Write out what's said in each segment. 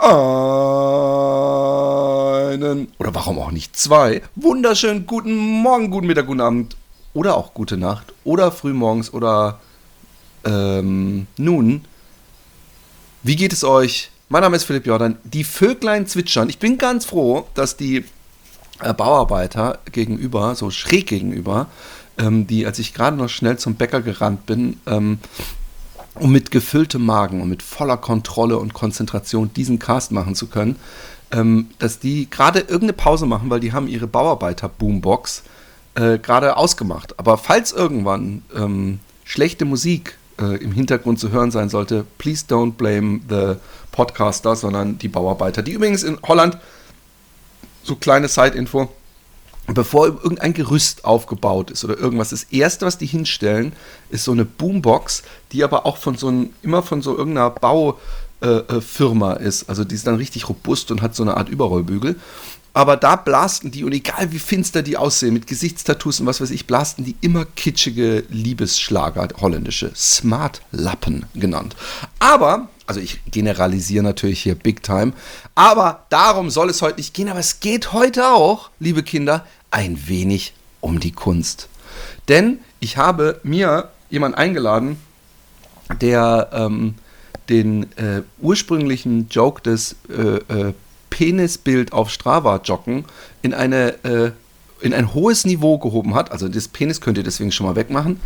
einen oder warum auch nicht zwei wunderschönen guten Morgen, guten Mittag, guten Abend oder auch gute Nacht oder frühmorgens oder ähm, nun. Wie geht es euch? Mein Name ist Philipp Jordan. Die Vöglein zwitschern. Ich bin ganz froh, dass die äh, Bauarbeiter gegenüber, so schräg gegenüber, ähm, die, als ich gerade noch schnell zum Bäcker gerannt bin, ähm, um mit gefülltem Magen und mit voller Kontrolle und Konzentration diesen Cast machen zu können, ähm, dass die gerade irgendeine Pause machen, weil die haben ihre Bauarbeiter-Boombox äh, gerade ausgemacht. Aber falls irgendwann ähm, schlechte Musik äh, im Hintergrund zu hören sein sollte, please don't blame the podcaster, sondern die Bauarbeiter, die übrigens in Holland, so kleine Side-Info, bevor irgendein Gerüst aufgebaut ist oder irgendwas, das erste, was die hinstellen, ist so eine Boombox, die aber auch von so einem, immer von so irgendeiner Baufirma äh, ist. Also die ist dann richtig robust und hat so eine Art Überrollbügel. Aber da blasten die, und egal wie finster die aussehen, mit Gesichtstattoos und was weiß ich, blasten die immer kitschige Liebesschlager, holländische Smart-Lappen genannt. Aber, also ich generalisiere natürlich hier big time, aber darum soll es heute nicht gehen, aber es geht heute auch, liebe Kinder, ein wenig um die Kunst. Denn ich habe mir jemanden eingeladen, der ähm, den äh, ursprünglichen Joke des äh, äh, Penisbild auf Strava joggen in eine äh, in ein hohes Niveau gehoben hat. Also das Penis könnt ihr deswegen schon mal wegmachen.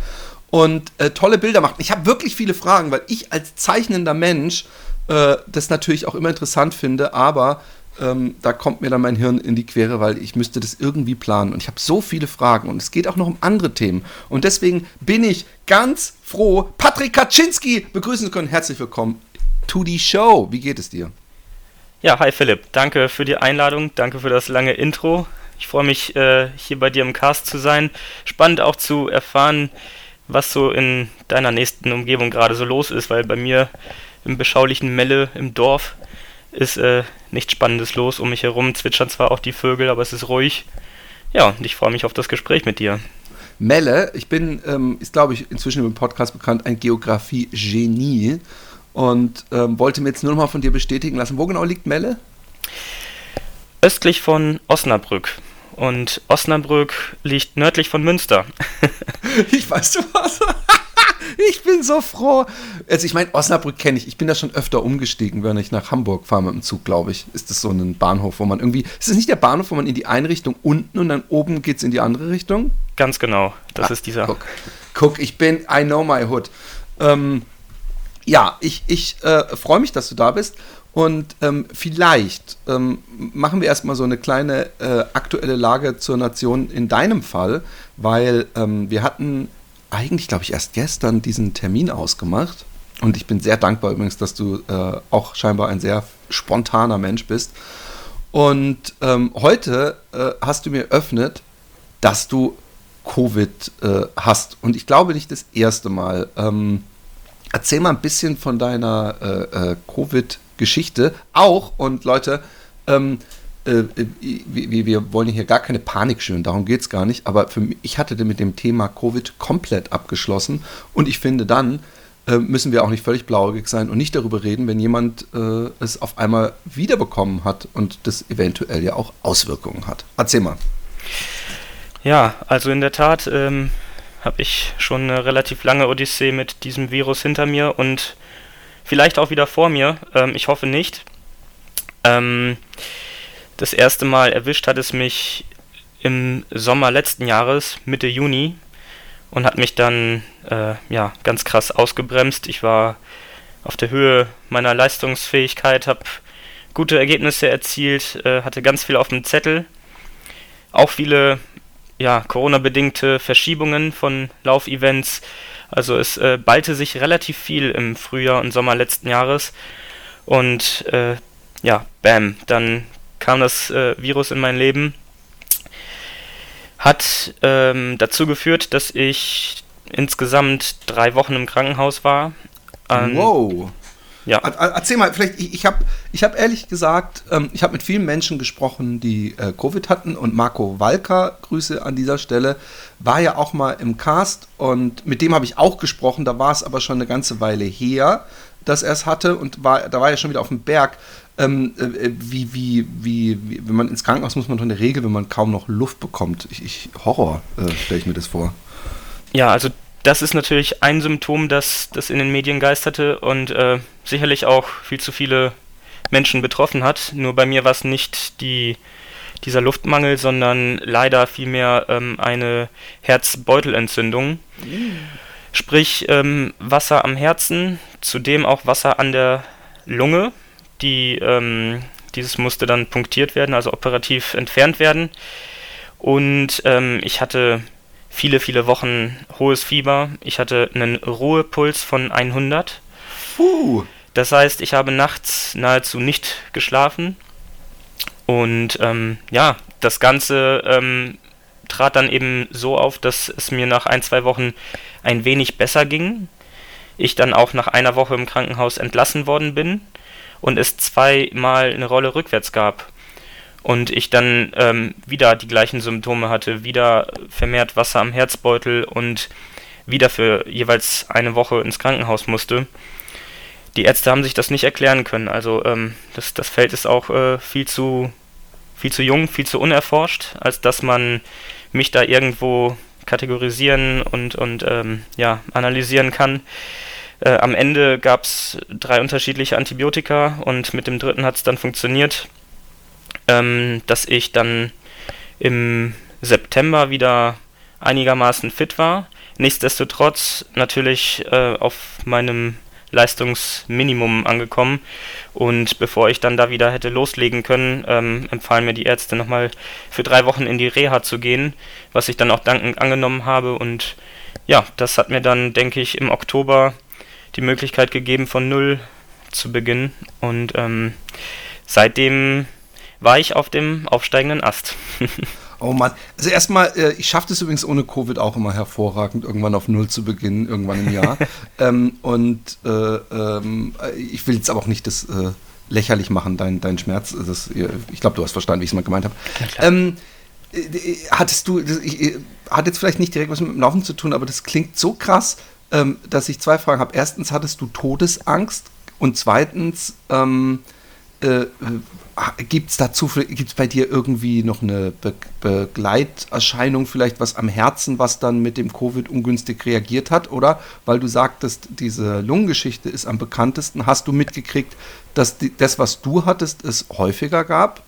Und äh, tolle Bilder macht. Ich habe wirklich viele Fragen, weil ich als zeichnender Mensch äh, das natürlich auch immer interessant finde, aber ähm, da kommt mir dann mein Hirn in die Quere, weil ich müsste das irgendwie planen. Und ich habe so viele Fragen und es geht auch noch um andere Themen. Und deswegen bin ich ganz froh, Patrick Kaczynski begrüßen zu können. Herzlich willkommen to the show. Wie geht es dir? Ja, hi Philipp, danke für die Einladung, danke für das lange Intro. Ich freue mich, äh, hier bei dir im Cast zu sein. Spannend auch zu erfahren, was so in deiner nächsten Umgebung gerade so los ist, weil bei mir im beschaulichen Melle im Dorf ist äh, nichts Spannendes los. Um mich herum zwitschern zwar auch die Vögel, aber es ist ruhig. Ja, und ich freue mich auf das Gespräch mit dir. Melle, ich bin, ähm, ist glaube ich inzwischen im Podcast bekannt, ein Geografie-Genie und ähm, wollte mir jetzt nur noch mal von dir bestätigen lassen. Wo genau liegt Melle? Östlich von Osnabrück. Und Osnabrück liegt nördlich von Münster. ich weiß du was. Ich bin so froh. Also ich meine, Osnabrück kenne ich. Ich bin da schon öfter umgestiegen, wenn ich nach Hamburg fahre mit dem Zug, glaube ich. Ist das so ein Bahnhof, wo man irgendwie... Ist es nicht der Bahnhof, wo man in die eine Richtung unten und dann oben geht es in die andere Richtung? Ganz genau. Das ah, ist dieser... Guck. guck, ich bin... I know my hood. Ähm, ja, ich, ich äh, freue mich, dass du da bist. Und ähm, vielleicht ähm, machen wir erstmal so eine kleine äh, aktuelle Lage zur Nation in deinem Fall, weil ähm, wir hatten eigentlich, glaube ich, erst gestern diesen Termin ausgemacht. Und ich bin sehr dankbar übrigens, dass du äh, auch scheinbar ein sehr spontaner Mensch bist. Und ähm, heute äh, hast du mir eröffnet, dass du Covid äh, hast. Und ich glaube nicht das erste Mal. Ähm, Erzähl mal ein bisschen von deiner äh, äh, Covid-Geschichte. Auch, und Leute, ähm, äh, wir, wir, wollen hier gar keine Panik schüren, darum geht es gar nicht. Aber für mich, ich hatte mit dem Thema Covid komplett abgeschlossen. Und ich finde, dann äh, müssen wir auch nicht völlig blauäugig sein und nicht darüber reden, wenn jemand äh, es auf einmal wiederbekommen hat und das eventuell ja auch Auswirkungen hat. Erzähl mal. Ja, also in der Tat. Ähm habe ich schon eine relativ lange Odyssee mit diesem Virus hinter mir und vielleicht auch wieder vor mir. Ähm, ich hoffe nicht. Ähm, das erste Mal erwischt hat es mich im Sommer letzten Jahres, Mitte Juni, und hat mich dann äh, ja, ganz krass ausgebremst. Ich war auf der Höhe meiner Leistungsfähigkeit, habe gute Ergebnisse erzielt, äh, hatte ganz viel auf dem Zettel. Auch viele ja, Corona-bedingte Verschiebungen von Laufevents. Also es äh, ballte sich relativ viel im Frühjahr und Sommer letzten Jahres. Und äh, ja, bam, dann kam das äh, Virus in mein Leben. Hat ähm, dazu geführt, dass ich insgesamt drei Wochen im Krankenhaus war. wow. Ja. Erzähl mal, vielleicht, ich, ich habe ich hab ehrlich gesagt, ähm, ich habe mit vielen Menschen gesprochen, die äh, Covid hatten und Marco Walker, Grüße an dieser Stelle, war ja auch mal im Cast und mit dem habe ich auch gesprochen, da war es aber schon eine ganze Weile her. dass er es hatte und war, da war er schon wieder auf dem Berg. Ähm, äh, wie, wie, wie, wie, wenn man ins Krankenhaus muss man doch in der Regel, wenn man kaum noch Luft bekommt. Ich, ich Horror, äh, stelle ich mir das vor. Ja, also das ist natürlich ein Symptom, das, das in den Medien geisterte und äh, sicherlich auch viel zu viele Menschen betroffen hat. Nur bei mir war es nicht die, dieser Luftmangel, sondern leider vielmehr ähm, eine Herzbeutelentzündung. Sprich ähm, Wasser am Herzen, zudem auch Wasser an der Lunge. Die, ähm, dieses musste dann punktiert werden, also operativ entfernt werden. Und ähm, ich hatte viele, viele Wochen hohes Fieber. Ich hatte einen Ruhepuls von 100. Puh. Das heißt, ich habe nachts nahezu nicht geschlafen. Und ähm, ja, das Ganze ähm, trat dann eben so auf, dass es mir nach ein, zwei Wochen ein wenig besser ging. Ich dann auch nach einer Woche im Krankenhaus entlassen worden bin und es zweimal eine Rolle rückwärts gab und ich dann ähm, wieder die gleichen Symptome hatte, wieder vermehrt Wasser am Herzbeutel und wieder für jeweils eine Woche ins Krankenhaus musste. Die Ärzte haben sich das nicht erklären können. Also ähm, das, das Feld ist auch äh, viel zu viel zu jung, viel zu unerforscht, als dass man mich da irgendwo kategorisieren und, und ähm, ja, analysieren kann. Äh, am Ende gab es drei unterschiedliche Antibiotika und mit dem dritten hat es dann funktioniert ähm, dass ich dann im September wieder einigermaßen fit war. Nichtsdestotrotz natürlich äh, auf meinem Leistungsminimum angekommen. Und bevor ich dann da wieder hätte loslegen können, ähm, empfahlen mir die Ärzte nochmal für drei Wochen in die Reha zu gehen, was ich dann auch dankend angenommen habe. Und ja, das hat mir dann, denke ich, im Oktober die Möglichkeit gegeben, von Null zu beginnen. Und ähm, seitdem war ich auf dem aufsteigenden Ast. oh Mann. Also erstmal, äh, ich schaffe es übrigens ohne Covid auch immer hervorragend, irgendwann auf Null zu beginnen, irgendwann im Jahr. ähm, und äh, ähm, ich will jetzt aber auch nicht das äh, lächerlich machen, dein, dein Schmerz. Das, ich glaube, du hast verstanden, wie ich es mal gemeint habe. Ähm, äh, hattest du, ich, äh, hat jetzt vielleicht nicht direkt was mit dem Laufen zu tun, aber das klingt so krass, ähm, dass ich zwei Fragen habe. Erstens, hattest du Todesangst? Und zweitens, ähm, äh, Gibt es dazu, gibt bei dir irgendwie noch eine Be Begleiterscheinung, vielleicht was am Herzen, was dann mit dem Covid ungünstig reagiert hat? Oder weil du sagtest, diese Lungengeschichte ist am bekanntesten, hast du mitgekriegt, dass die, das, was du hattest, es häufiger gab?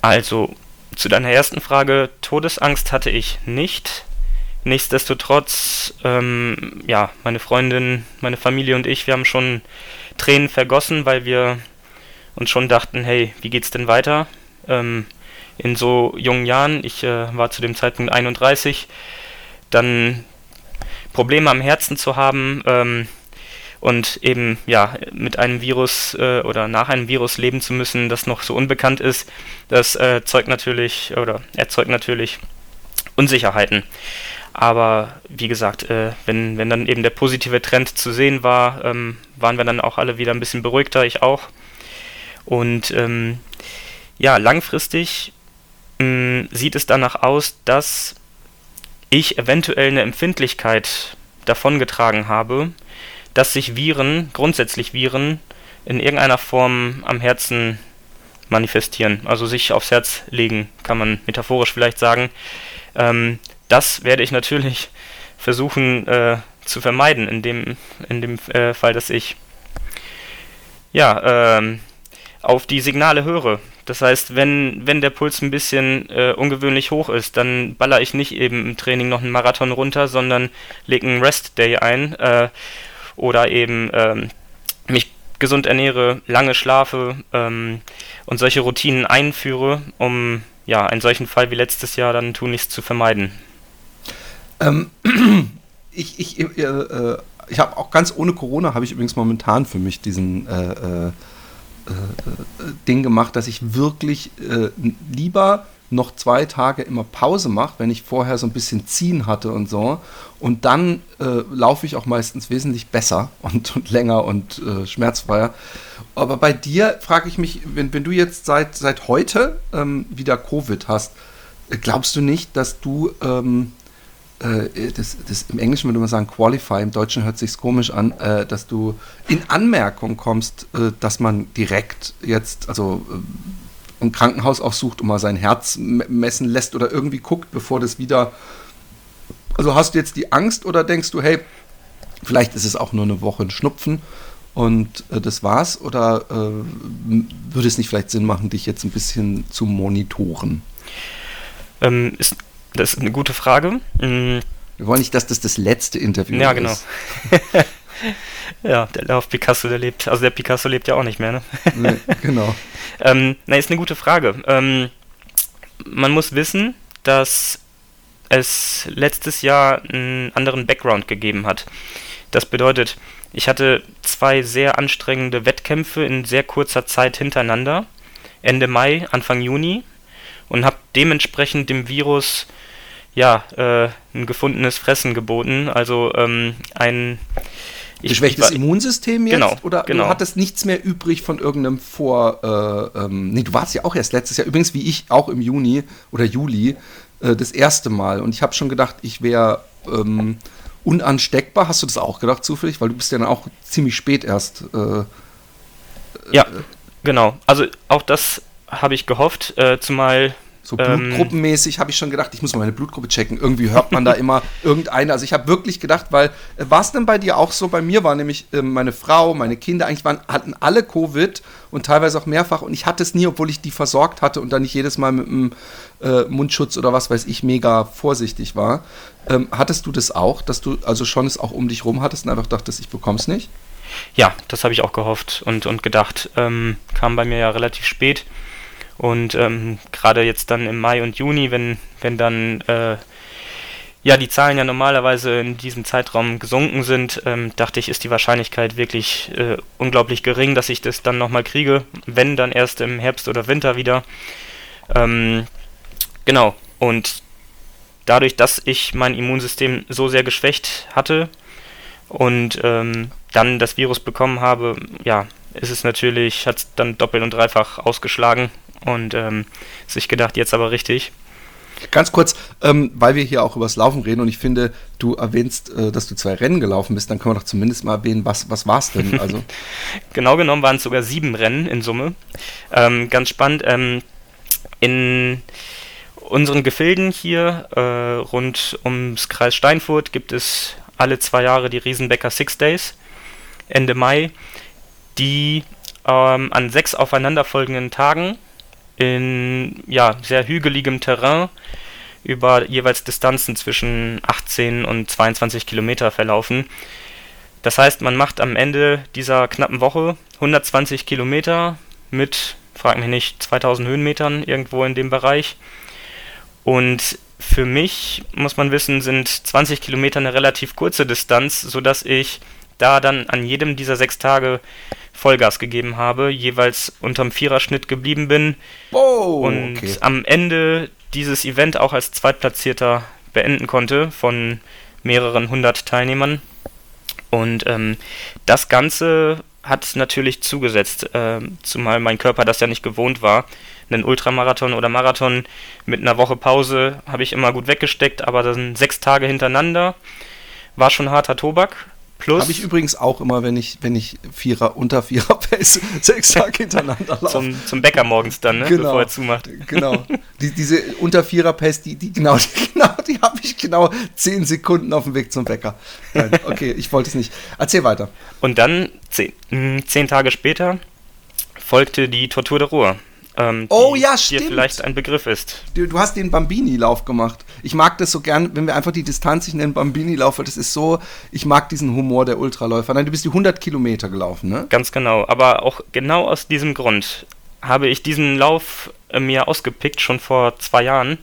Also, zu deiner ersten Frage, Todesangst hatte ich nicht. Nichtsdestotrotz, ähm, ja, meine Freundin, meine Familie und ich, wir haben schon Tränen vergossen, weil wir und schon dachten, hey, wie geht's denn weiter? Ähm, in so jungen Jahren, ich äh, war zu dem Zeitpunkt 31, dann Probleme am Herzen zu haben ähm, und eben ja mit einem Virus äh, oder nach einem Virus leben zu müssen, das noch so unbekannt ist, das äh, zeugt natürlich oder erzeugt natürlich Unsicherheiten. Aber wie gesagt, äh, wenn, wenn dann eben der positive Trend zu sehen war, ähm, waren wir dann auch alle wieder ein bisschen beruhigter, ich auch. Und ähm, ja, langfristig mh, mm, sieht es danach aus, dass ich eventuell eine Empfindlichkeit davongetragen habe, dass sich Viren, grundsätzlich Viren, in irgendeiner Form am Herzen manifestieren, also sich aufs Herz legen, kann man metaphorisch vielleicht sagen. Ähm, das werde ich natürlich versuchen äh, zu vermeiden, in dem, in dem äh, Fall, dass ich ja, ähm, auf die Signale höre. Das heißt, wenn, wenn der Puls ein bisschen äh, ungewöhnlich hoch ist, dann baller ich nicht eben im Training noch einen Marathon runter, sondern lege einen Rest Day ein äh, oder eben ähm, mich gesund ernähre, lange schlafe ähm, und solche Routinen einführe, um ja einen solchen Fall wie letztes Jahr dann tunlichst zu vermeiden. Ähm, ich ich, äh, äh ich habe auch ganz ohne Corona habe ich übrigens momentan für mich diesen äh, äh äh, äh, Ding gemacht, dass ich wirklich lieber noch zwei Tage immer Pause mache, wenn ich vorher so ein bisschen ziehen hatte und so. Und dann äh, laufe ich auch meistens wesentlich besser und, und länger und äh, schmerzfreier. Aber bei dir frage ich mich, wenn, wenn du jetzt seit, seit heute ähm, wieder Covid hast, glaubst du nicht, dass du ähm, äh, das, das, im Englischen würde man sagen Qualify, im Deutschen hört sich komisch an, äh, dass du in Anmerkung kommst, äh, dass man direkt jetzt, also äh, ein Krankenhaus aufsucht und mal sein Herz messen lässt oder irgendwie guckt, bevor das wieder. Also hast du jetzt die Angst oder denkst du, hey, vielleicht ist es auch nur eine Woche ein Schnupfen und äh, das war's? Oder äh, würde es nicht vielleicht Sinn machen, dich jetzt ein bisschen zu monitoren? Ähm, ist, das ist eine gute Frage. Mhm. Wir wollen nicht, dass das das letzte Interview ja, genau. ist. ja, der Lauf Picasso, der lebt, also der Picasso lebt ja auch nicht mehr, ne? nee, genau. ähm, na, ist eine gute Frage. Ähm, man muss wissen, dass es letztes Jahr einen anderen Background gegeben hat. Das bedeutet, ich hatte zwei sehr anstrengende Wettkämpfe in sehr kurzer Zeit hintereinander, Ende Mai, Anfang Juni, und habe dementsprechend dem Virus ja äh, ein gefundenes Fressen geboten, also ähm, ein Geschwächtes Immunsystem jetzt? Genau, oder genau. du hattest nichts mehr übrig von irgendeinem Vor... Äh, ähm, nee, du warst ja auch erst letztes Jahr, übrigens wie ich, auch im Juni oder Juli, äh, das erste Mal. Und ich habe schon gedacht, ich wäre ähm, unansteckbar. Hast du das auch gedacht zufällig? Weil du bist ja dann auch ziemlich spät erst. Äh, ja, äh, genau. Also auch das habe ich gehofft, äh, zumal so ähm, blutgruppenmäßig habe ich schon gedacht, ich muss mal meine Blutgruppe checken. Irgendwie hört man da immer irgendeine. Also ich habe wirklich gedacht, weil äh, war es denn bei dir auch so? Bei mir war nämlich äh, meine Frau, meine Kinder, eigentlich waren, hatten alle Covid und teilweise auch mehrfach und ich hatte es nie, obwohl ich die versorgt hatte und dann nicht jedes Mal mit einem äh, Mundschutz oder was weiß ich mega vorsichtig war. Ähm, hattest du das auch, dass du also schon es auch um dich rum hattest und einfach dachtest, ich bekomme es nicht? Ja, das habe ich auch gehofft und, und gedacht. Ähm, kam bei mir ja relativ spät. Und ähm, gerade jetzt dann im Mai und Juni, wenn, wenn dann äh, ja die Zahlen ja normalerweise in diesem Zeitraum gesunken sind, ähm, dachte ich, ist die Wahrscheinlichkeit wirklich äh, unglaublich gering, dass ich das dann nochmal kriege, wenn dann erst im Herbst oder Winter wieder. Ähm, genau. Und dadurch, dass ich mein Immunsystem so sehr geschwächt hatte und ähm, dann das Virus bekommen habe, ja, ist es natürlich, hat es dann doppelt und dreifach ausgeschlagen und ähm, sich gedacht, jetzt aber richtig. Ganz kurz, ähm, weil wir hier auch über das Laufen reden und ich finde, du erwähnst, äh, dass du zwei Rennen gelaufen bist, dann können wir doch zumindest mal erwähnen, was, was war es denn? Also genau genommen waren es sogar sieben Rennen in Summe. Ähm, ganz spannend. Ähm, in unseren Gefilden hier äh, rund ums Kreis Steinfurt gibt es alle zwei Jahre die Riesenbecker Six Days Ende Mai, die ähm, an sechs aufeinanderfolgenden Tagen in ja, sehr hügeligem Terrain über jeweils Distanzen zwischen 18 und 22 Kilometer verlaufen. Das heißt, man macht am Ende dieser knappen Woche 120 Kilometer mit, frag mich nicht, 2000 Höhenmetern irgendwo in dem Bereich. Und für mich, muss man wissen, sind 20 Kilometer eine relativ kurze Distanz, sodass ich da dann an jedem dieser sechs Tage Vollgas gegeben habe, jeweils unterm Viererschnitt geblieben bin oh, und okay. am Ende dieses Event auch als Zweitplatzierter beenden konnte von mehreren hundert Teilnehmern. Und ähm, das Ganze hat natürlich zugesetzt, äh, zumal mein Körper das ja nicht gewohnt war. Einen Ultramarathon oder Marathon mit einer Woche Pause habe ich immer gut weggesteckt, aber dann sechs Tage hintereinander war schon harter Tobak. Plus. Habe ich übrigens auch immer, wenn ich, wenn ich Vierer, unter Vierer Pace sechs Tage hintereinander laufe. Zum, zum Bäcker morgens dann, ne? genau, bevor er zumacht. Genau. Die, diese unter Vierer Pace, die, die genau, die, genau, die habe ich genau zehn Sekunden auf dem Weg zum Bäcker. Nein, okay, ich wollte es nicht. Erzähl weiter. Und dann, zehn, hm, zehn Tage später, folgte die Tortur der Ruhr ähm, oh ja, stimmt. dir vielleicht ein Begriff ist. Du, du hast den Bambini-Lauf gemacht. Ich mag das so gern, wenn wir einfach die Distanz ich nenne Bambini-Lauf, weil das ist so, ich mag diesen Humor der Ultraläufer. Nein, du bist die 100 Kilometer gelaufen, ne? Ganz genau, aber auch genau aus diesem Grund habe ich diesen Lauf äh, mir ausgepickt, schon vor zwei Jahren,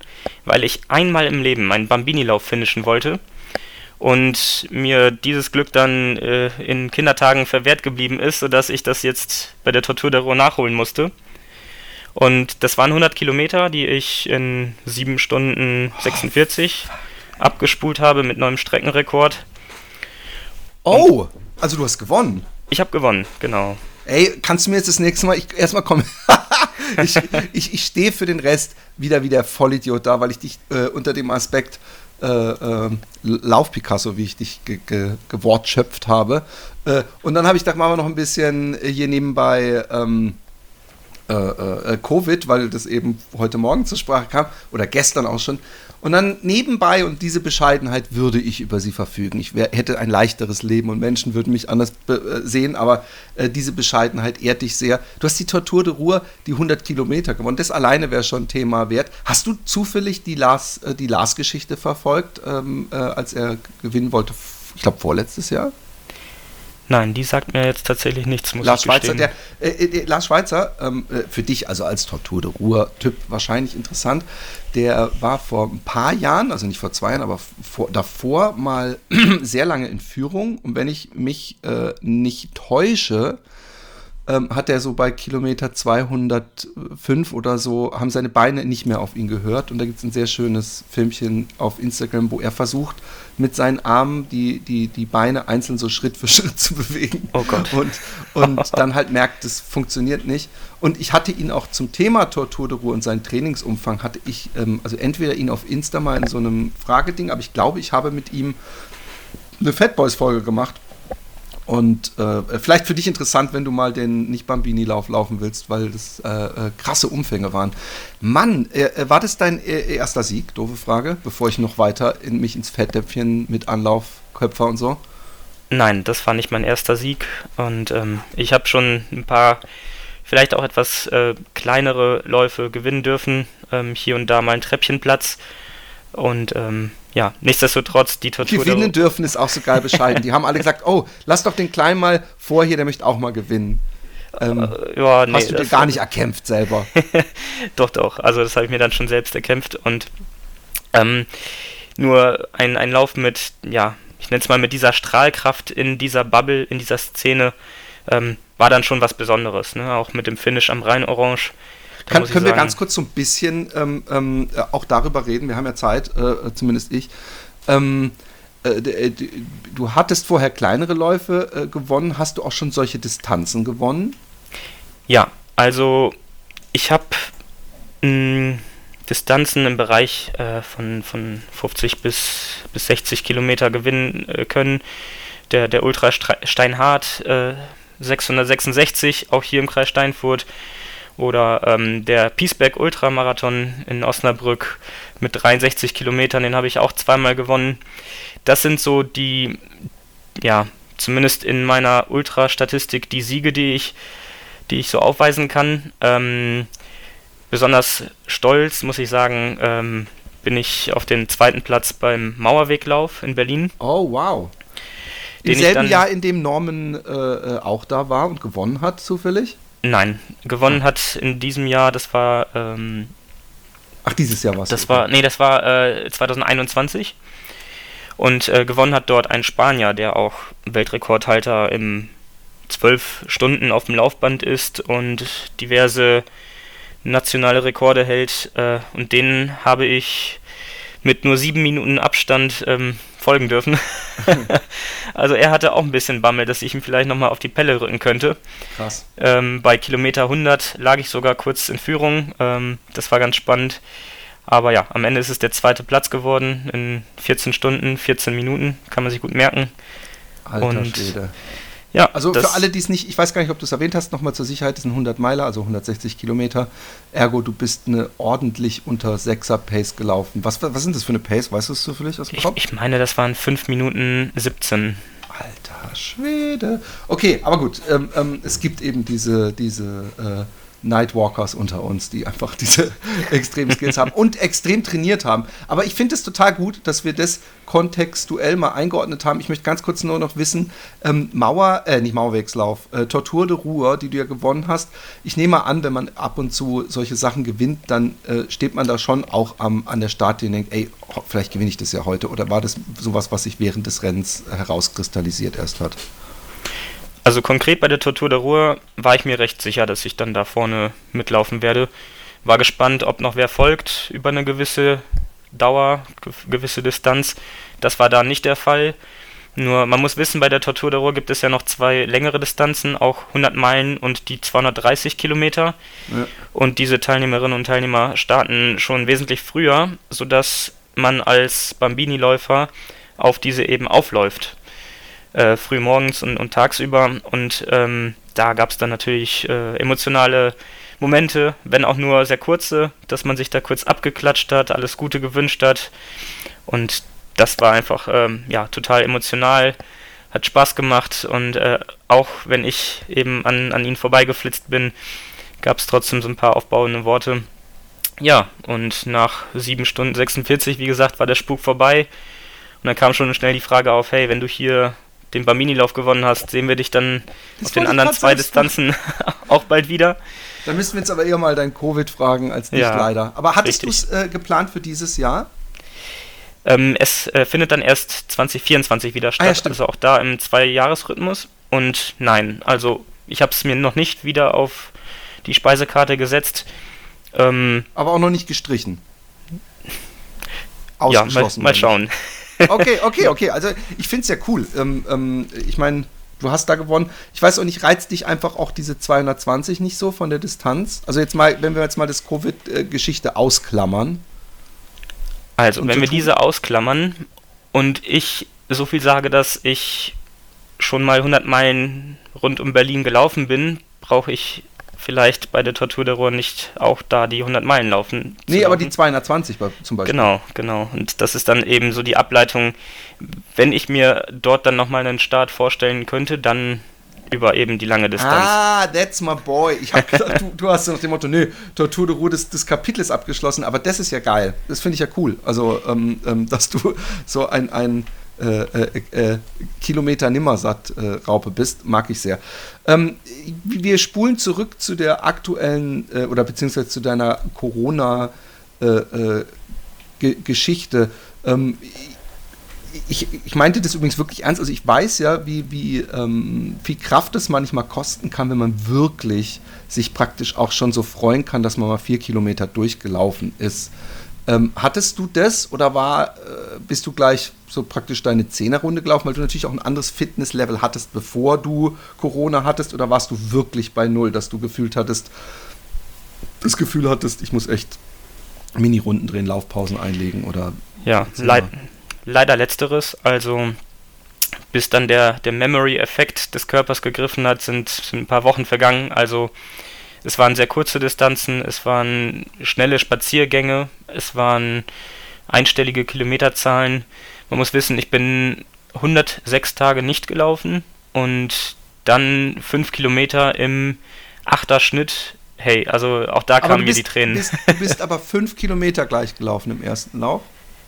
weil ich einmal im Leben meinen Bambini-Lauf finishen wollte und mir dieses Glück dann äh, in Kindertagen verwehrt geblieben ist, sodass ich das jetzt bei der Tortur der Ruhr nachholen musste. Und das waren 100 Kilometer, die ich in 7 Stunden 46 abgespult habe mit neuem Streckenrekord. Oh, Und also du hast gewonnen. Ich habe gewonnen, genau. Ey, kannst du mir jetzt das nächste Mal, ich, erstmal kommen. ich ich, ich stehe für den Rest wieder wie der Vollidiot da, weil ich dich äh, unter dem Aspekt äh, äh, Lauf-Picasso, wie ich dich ge ge gewortschöpft habe. Äh, und dann habe ich machen wir noch ein bisschen hier nebenbei ähm, äh, äh, Covid, weil das eben heute Morgen zur Sprache kam oder gestern auch schon. Und dann nebenbei und diese Bescheidenheit würde ich über sie verfügen. Ich wär, hätte ein leichteres Leben und Menschen würden mich anders äh, sehen, aber äh, diese Bescheidenheit ehrt dich sehr. Du hast die Tortur de Ruhr, die 100 Kilometer gewonnen. Das alleine wäre schon Thema wert. Hast du zufällig die Lars, äh, die Lars-Geschichte verfolgt, ähm, äh, als er gewinnen wollte? Ich glaube, vorletztes Jahr? Nein, die sagt mir jetzt tatsächlich nichts, muss Lars ich Schweizer, der, äh, äh, Lars Schweizer, ähm, äh, für dich also als Tortur de Ruhr-Typ wahrscheinlich interessant, der war vor ein paar Jahren, also nicht vor zwei Jahren, aber vor, davor mal sehr lange in Führung. Und wenn ich mich äh, nicht täusche, ähm, hat er so bei Kilometer 205 oder so, haben seine Beine nicht mehr auf ihn gehört. Und da gibt es ein sehr schönes Filmchen auf Instagram, wo er versucht, mit seinen Armen die, die, die Beine einzeln so Schritt für Schritt zu bewegen. Oh Gott. Und, und dann halt merkt, das funktioniert nicht. Und ich hatte ihn auch zum Thema Tortur de Ruhe und seinen Trainingsumfang, hatte ich, ähm, also entweder ihn auf Insta mal in so einem Frageding, aber ich glaube, ich habe mit ihm eine Fat Boys Folge gemacht und äh, vielleicht für dich interessant, wenn du mal den Nicht-Bambini-Lauf laufen willst, weil das äh, äh, krasse Umfänge waren. Mann, äh, äh, war das dein äh, erster Sieg? Doofe Frage, bevor ich noch weiter in mich ins Fettdäpfchen mit Anlaufköpfer und so. Nein, das war nicht mein erster Sieg. Und ähm, ich habe schon ein paar, vielleicht auch etwas kleinere Läufe gewinnen dürfen. Ähm, hier und da mal einen Treppchenplatz. Und ähm, ja, nichtsdestotrotz, die Tortur. Gewinnen dürfen ist auch so geil bescheiden. Die haben alle gesagt, oh, lass doch den Kleinen mal vor hier, der möchte auch mal gewinnen. Ähm, äh, ja, nee, hast du dir gar nicht erkämpft selber? doch, doch. Also das habe ich mir dann schon selbst erkämpft und ähm, nur ein, ein Lauf mit, ja, ich nenne es mal mit dieser Strahlkraft in dieser Bubble, in dieser Szene, ähm, war dann schon was Besonderes. Ne? Auch mit dem Finish am Rhein-Orange kann, können wir ganz kurz so ein bisschen ähm, ähm, auch darüber reden? Wir haben ja Zeit, äh, zumindest ich. Ähm, äh, äh du hattest vorher kleinere Läufe äh, gewonnen. Hast du auch schon solche Distanzen gewonnen? Ja, also ich habe hm, Distanzen im Bereich äh, von, von 50 bis, bis 60 Kilometer gewinnen äh, können. Der, der Ultra Steinhardt 666, auch hier im Kreis Steinfurt oder ähm, der Peaceback Ultramarathon in Osnabrück mit 63 Kilometern, den habe ich auch zweimal gewonnen. Das sind so die, ja, zumindest in meiner Ultra-Statistik die Siege, die ich, die ich so aufweisen kann. Ähm, besonders stolz, muss ich sagen, ähm, bin ich auf den zweiten Platz beim Mauerweglauf in Berlin. Oh, wow. Im selben Jahr, in dem Norman äh, äh, auch da war und gewonnen hat, zufällig? Nein, gewonnen hat in diesem Jahr, das war. Ähm, Ach, dieses Jahr war es. Das war, nee, das war äh, 2021. Und äh, gewonnen hat dort ein Spanier, der auch Weltrekordhalter im 12 Stunden auf dem Laufband ist und diverse nationale Rekorde hält. Äh, und den habe ich mit nur sieben Minuten Abstand ähm, folgen dürfen. also er hatte auch ein bisschen Bammel, dass ich ihm vielleicht nochmal auf die Pelle rücken könnte. Krass. Ähm, bei Kilometer 100 lag ich sogar kurz in Führung. Ähm, das war ganz spannend. Aber ja, am Ende ist es der zweite Platz geworden in 14 Stunden, 14 Minuten. Kann man sich gut merken. Alter Und Schwede. Ja, also für alle, die es nicht, ich weiß gar nicht, ob du es erwähnt hast, nochmal zur Sicherheit, das sind 100 Meiler, also 160 Kilometer. Ergo, du bist eine ordentlich unter 6er Pace gelaufen. Was, was sind das für eine Pace? Weißt du es zufällig aus dem Kopf? Ich, meine, das waren 5 Minuten 17. Alter Schwede. Okay, aber gut, ähm, ähm, es gibt eben diese, diese äh, Nightwalkers unter uns, die einfach diese extremen Skills haben und extrem trainiert haben. Aber ich finde es total gut, dass wir das kontextuell mal eingeordnet haben. Ich möchte ganz kurz nur noch wissen, ähm, Mauer, äh, nicht Mauerwegslauf, äh, Tortur de Ruhr, die du ja gewonnen hast. Ich nehme mal an, wenn man ab und zu solche Sachen gewinnt, dann äh, steht man da schon auch am, an der Start und denkt, ey, vielleicht gewinne ich das ja heute. Oder war das sowas, was sich während des Rennens herauskristallisiert erst hat? Also konkret bei der Tortur der Ruhr war ich mir recht sicher, dass ich dann da vorne mitlaufen werde. War gespannt, ob noch wer folgt über eine gewisse Dauer, gewisse Distanz. Das war da nicht der Fall. Nur man muss wissen, bei der Tortur der Ruhr gibt es ja noch zwei längere Distanzen, auch 100 Meilen und die 230 Kilometer. Ja. Und diese Teilnehmerinnen und Teilnehmer starten schon wesentlich früher, sodass man als Bambini-Läufer auf diese eben aufläuft. Äh, früh morgens und, und tagsüber. Und ähm, da gab es dann natürlich äh, emotionale Momente, wenn auch nur sehr kurze, dass man sich da kurz abgeklatscht hat, alles Gute gewünscht hat. Und das war einfach ähm, ja, total emotional, hat Spaß gemacht und äh, auch wenn ich eben an, an ihn vorbeigeflitzt bin, gab es trotzdem so ein paar aufbauende Worte. Ja, und nach 7 Stunden 46, wie gesagt, war der Spuk vorbei. Und dann kam schon schnell die Frage auf, hey, wenn du hier den Bamini-Lauf gewonnen hast, sehen wir dich dann das auf den anderen zwei Distanzen auch bald wieder. Da müssen wir jetzt aber eher mal dein Covid fragen als nicht ja, leider. Aber hattest du es äh, geplant für dieses Jahr? Ähm, es äh, findet dann erst 2024 wieder statt, ah, ja, also auch da im Zwei-Jahres-Rhythmus. Und nein, also ich habe es mir noch nicht wieder auf die Speisekarte gesetzt. Ähm, aber auch noch nicht gestrichen. Ausgeschlossen. Ja, mal, mal schauen. Okay, okay, okay. Also ich finde es ja cool. Ähm, ähm, ich meine, du hast da gewonnen. Ich weiß auch nicht, reizt dich einfach auch diese 220 nicht so von der Distanz? Also jetzt mal, wenn wir jetzt mal das Covid-Geschichte ausklammern. Also, wenn wir diese ausklammern und ich so viel sage, dass ich schon mal 100 Meilen rund um Berlin gelaufen bin, brauche ich vielleicht bei der Tortur der Ruhr nicht auch da die 100 Meilen laufen. Nee, aber die 220 zum Beispiel. Genau, genau. Und das ist dann eben so die Ableitung, wenn ich mir dort dann nochmal einen Start vorstellen könnte, dann über eben die lange Distanz. Ah, that's my boy. Ich habe gedacht, du, du, hast nach dem Motto, nö, Tortur de Ruhr, das, das Kapitel ist abgeschlossen, aber das ist ja geil. Das finde ich ja cool. Also, ähm, ähm, dass du so ein, ein äh, äh, äh, Kilometer nimmersatt äh, Raupe bist, mag ich sehr. Ähm, wir spulen zurück zu der aktuellen äh, oder beziehungsweise zu deiner Corona-Geschichte. Äh, ähm, ich, ich, meinte das übrigens wirklich ernst. Also ich weiß ja, wie, wie ähm, viel Kraft es manchmal kosten kann, wenn man wirklich sich praktisch auch schon so freuen kann, dass man mal vier Kilometer durchgelaufen ist. Ähm, hattest du das oder war, äh, bist du gleich so praktisch deine Zehnerrunde gelaufen, weil du natürlich auch ein anderes Fitnesslevel hattest, bevor du Corona hattest, oder warst du wirklich bei Null, dass du gefühlt hattest, das Gefühl hattest, ich muss echt Mini-Runden drehen, Laufpausen einlegen oder. Ja, leid, leider letzteres. Also bis dann der, der Memory-Effekt des Körpers gegriffen hat, sind, sind ein paar Wochen vergangen. Also es waren sehr kurze Distanzen, es waren schnelle Spaziergänge, es waren einstellige Kilometerzahlen. Man muss wissen, ich bin 106 Tage nicht gelaufen und dann 5 Kilometer im Achterschnitt. Hey, also auch da kamen mir die Tränen. Bist, du bist aber 5 Kilometer gleich gelaufen im ersten Lauf?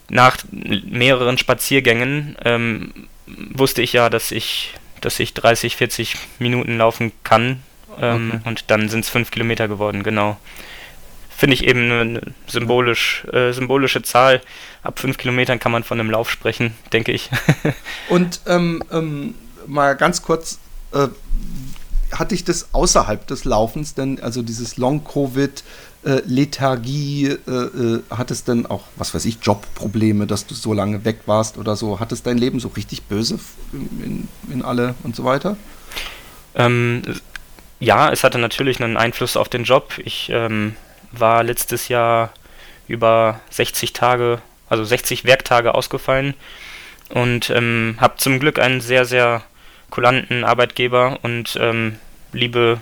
Nach mehreren Spaziergängen ähm, wusste ich ja, dass ich, dass ich 30, 40 Minuten laufen kann. Ähm, okay. Und dann sind es 5 Kilometer geworden, genau finde ich eben eine symbolisch, äh, symbolische Zahl. Ab fünf Kilometern kann man von einem Lauf sprechen, denke ich. Und ähm, ähm, mal ganz kurz, äh, hatte ich das außerhalb des Laufens denn, also dieses Long-Covid, äh, Lethargie, äh, äh, hat es denn auch, was weiß ich, Jobprobleme, dass du so lange weg warst oder so? Hat es dein Leben so richtig böse in, in alle und so weiter? Ähm, ja, es hatte natürlich einen Einfluss auf den Job. Ich ähm, war letztes Jahr über 60 Tage, also 60 Werktage ausgefallen und ähm, habe zum Glück einen sehr, sehr kulanten Arbeitgeber und ähm, liebe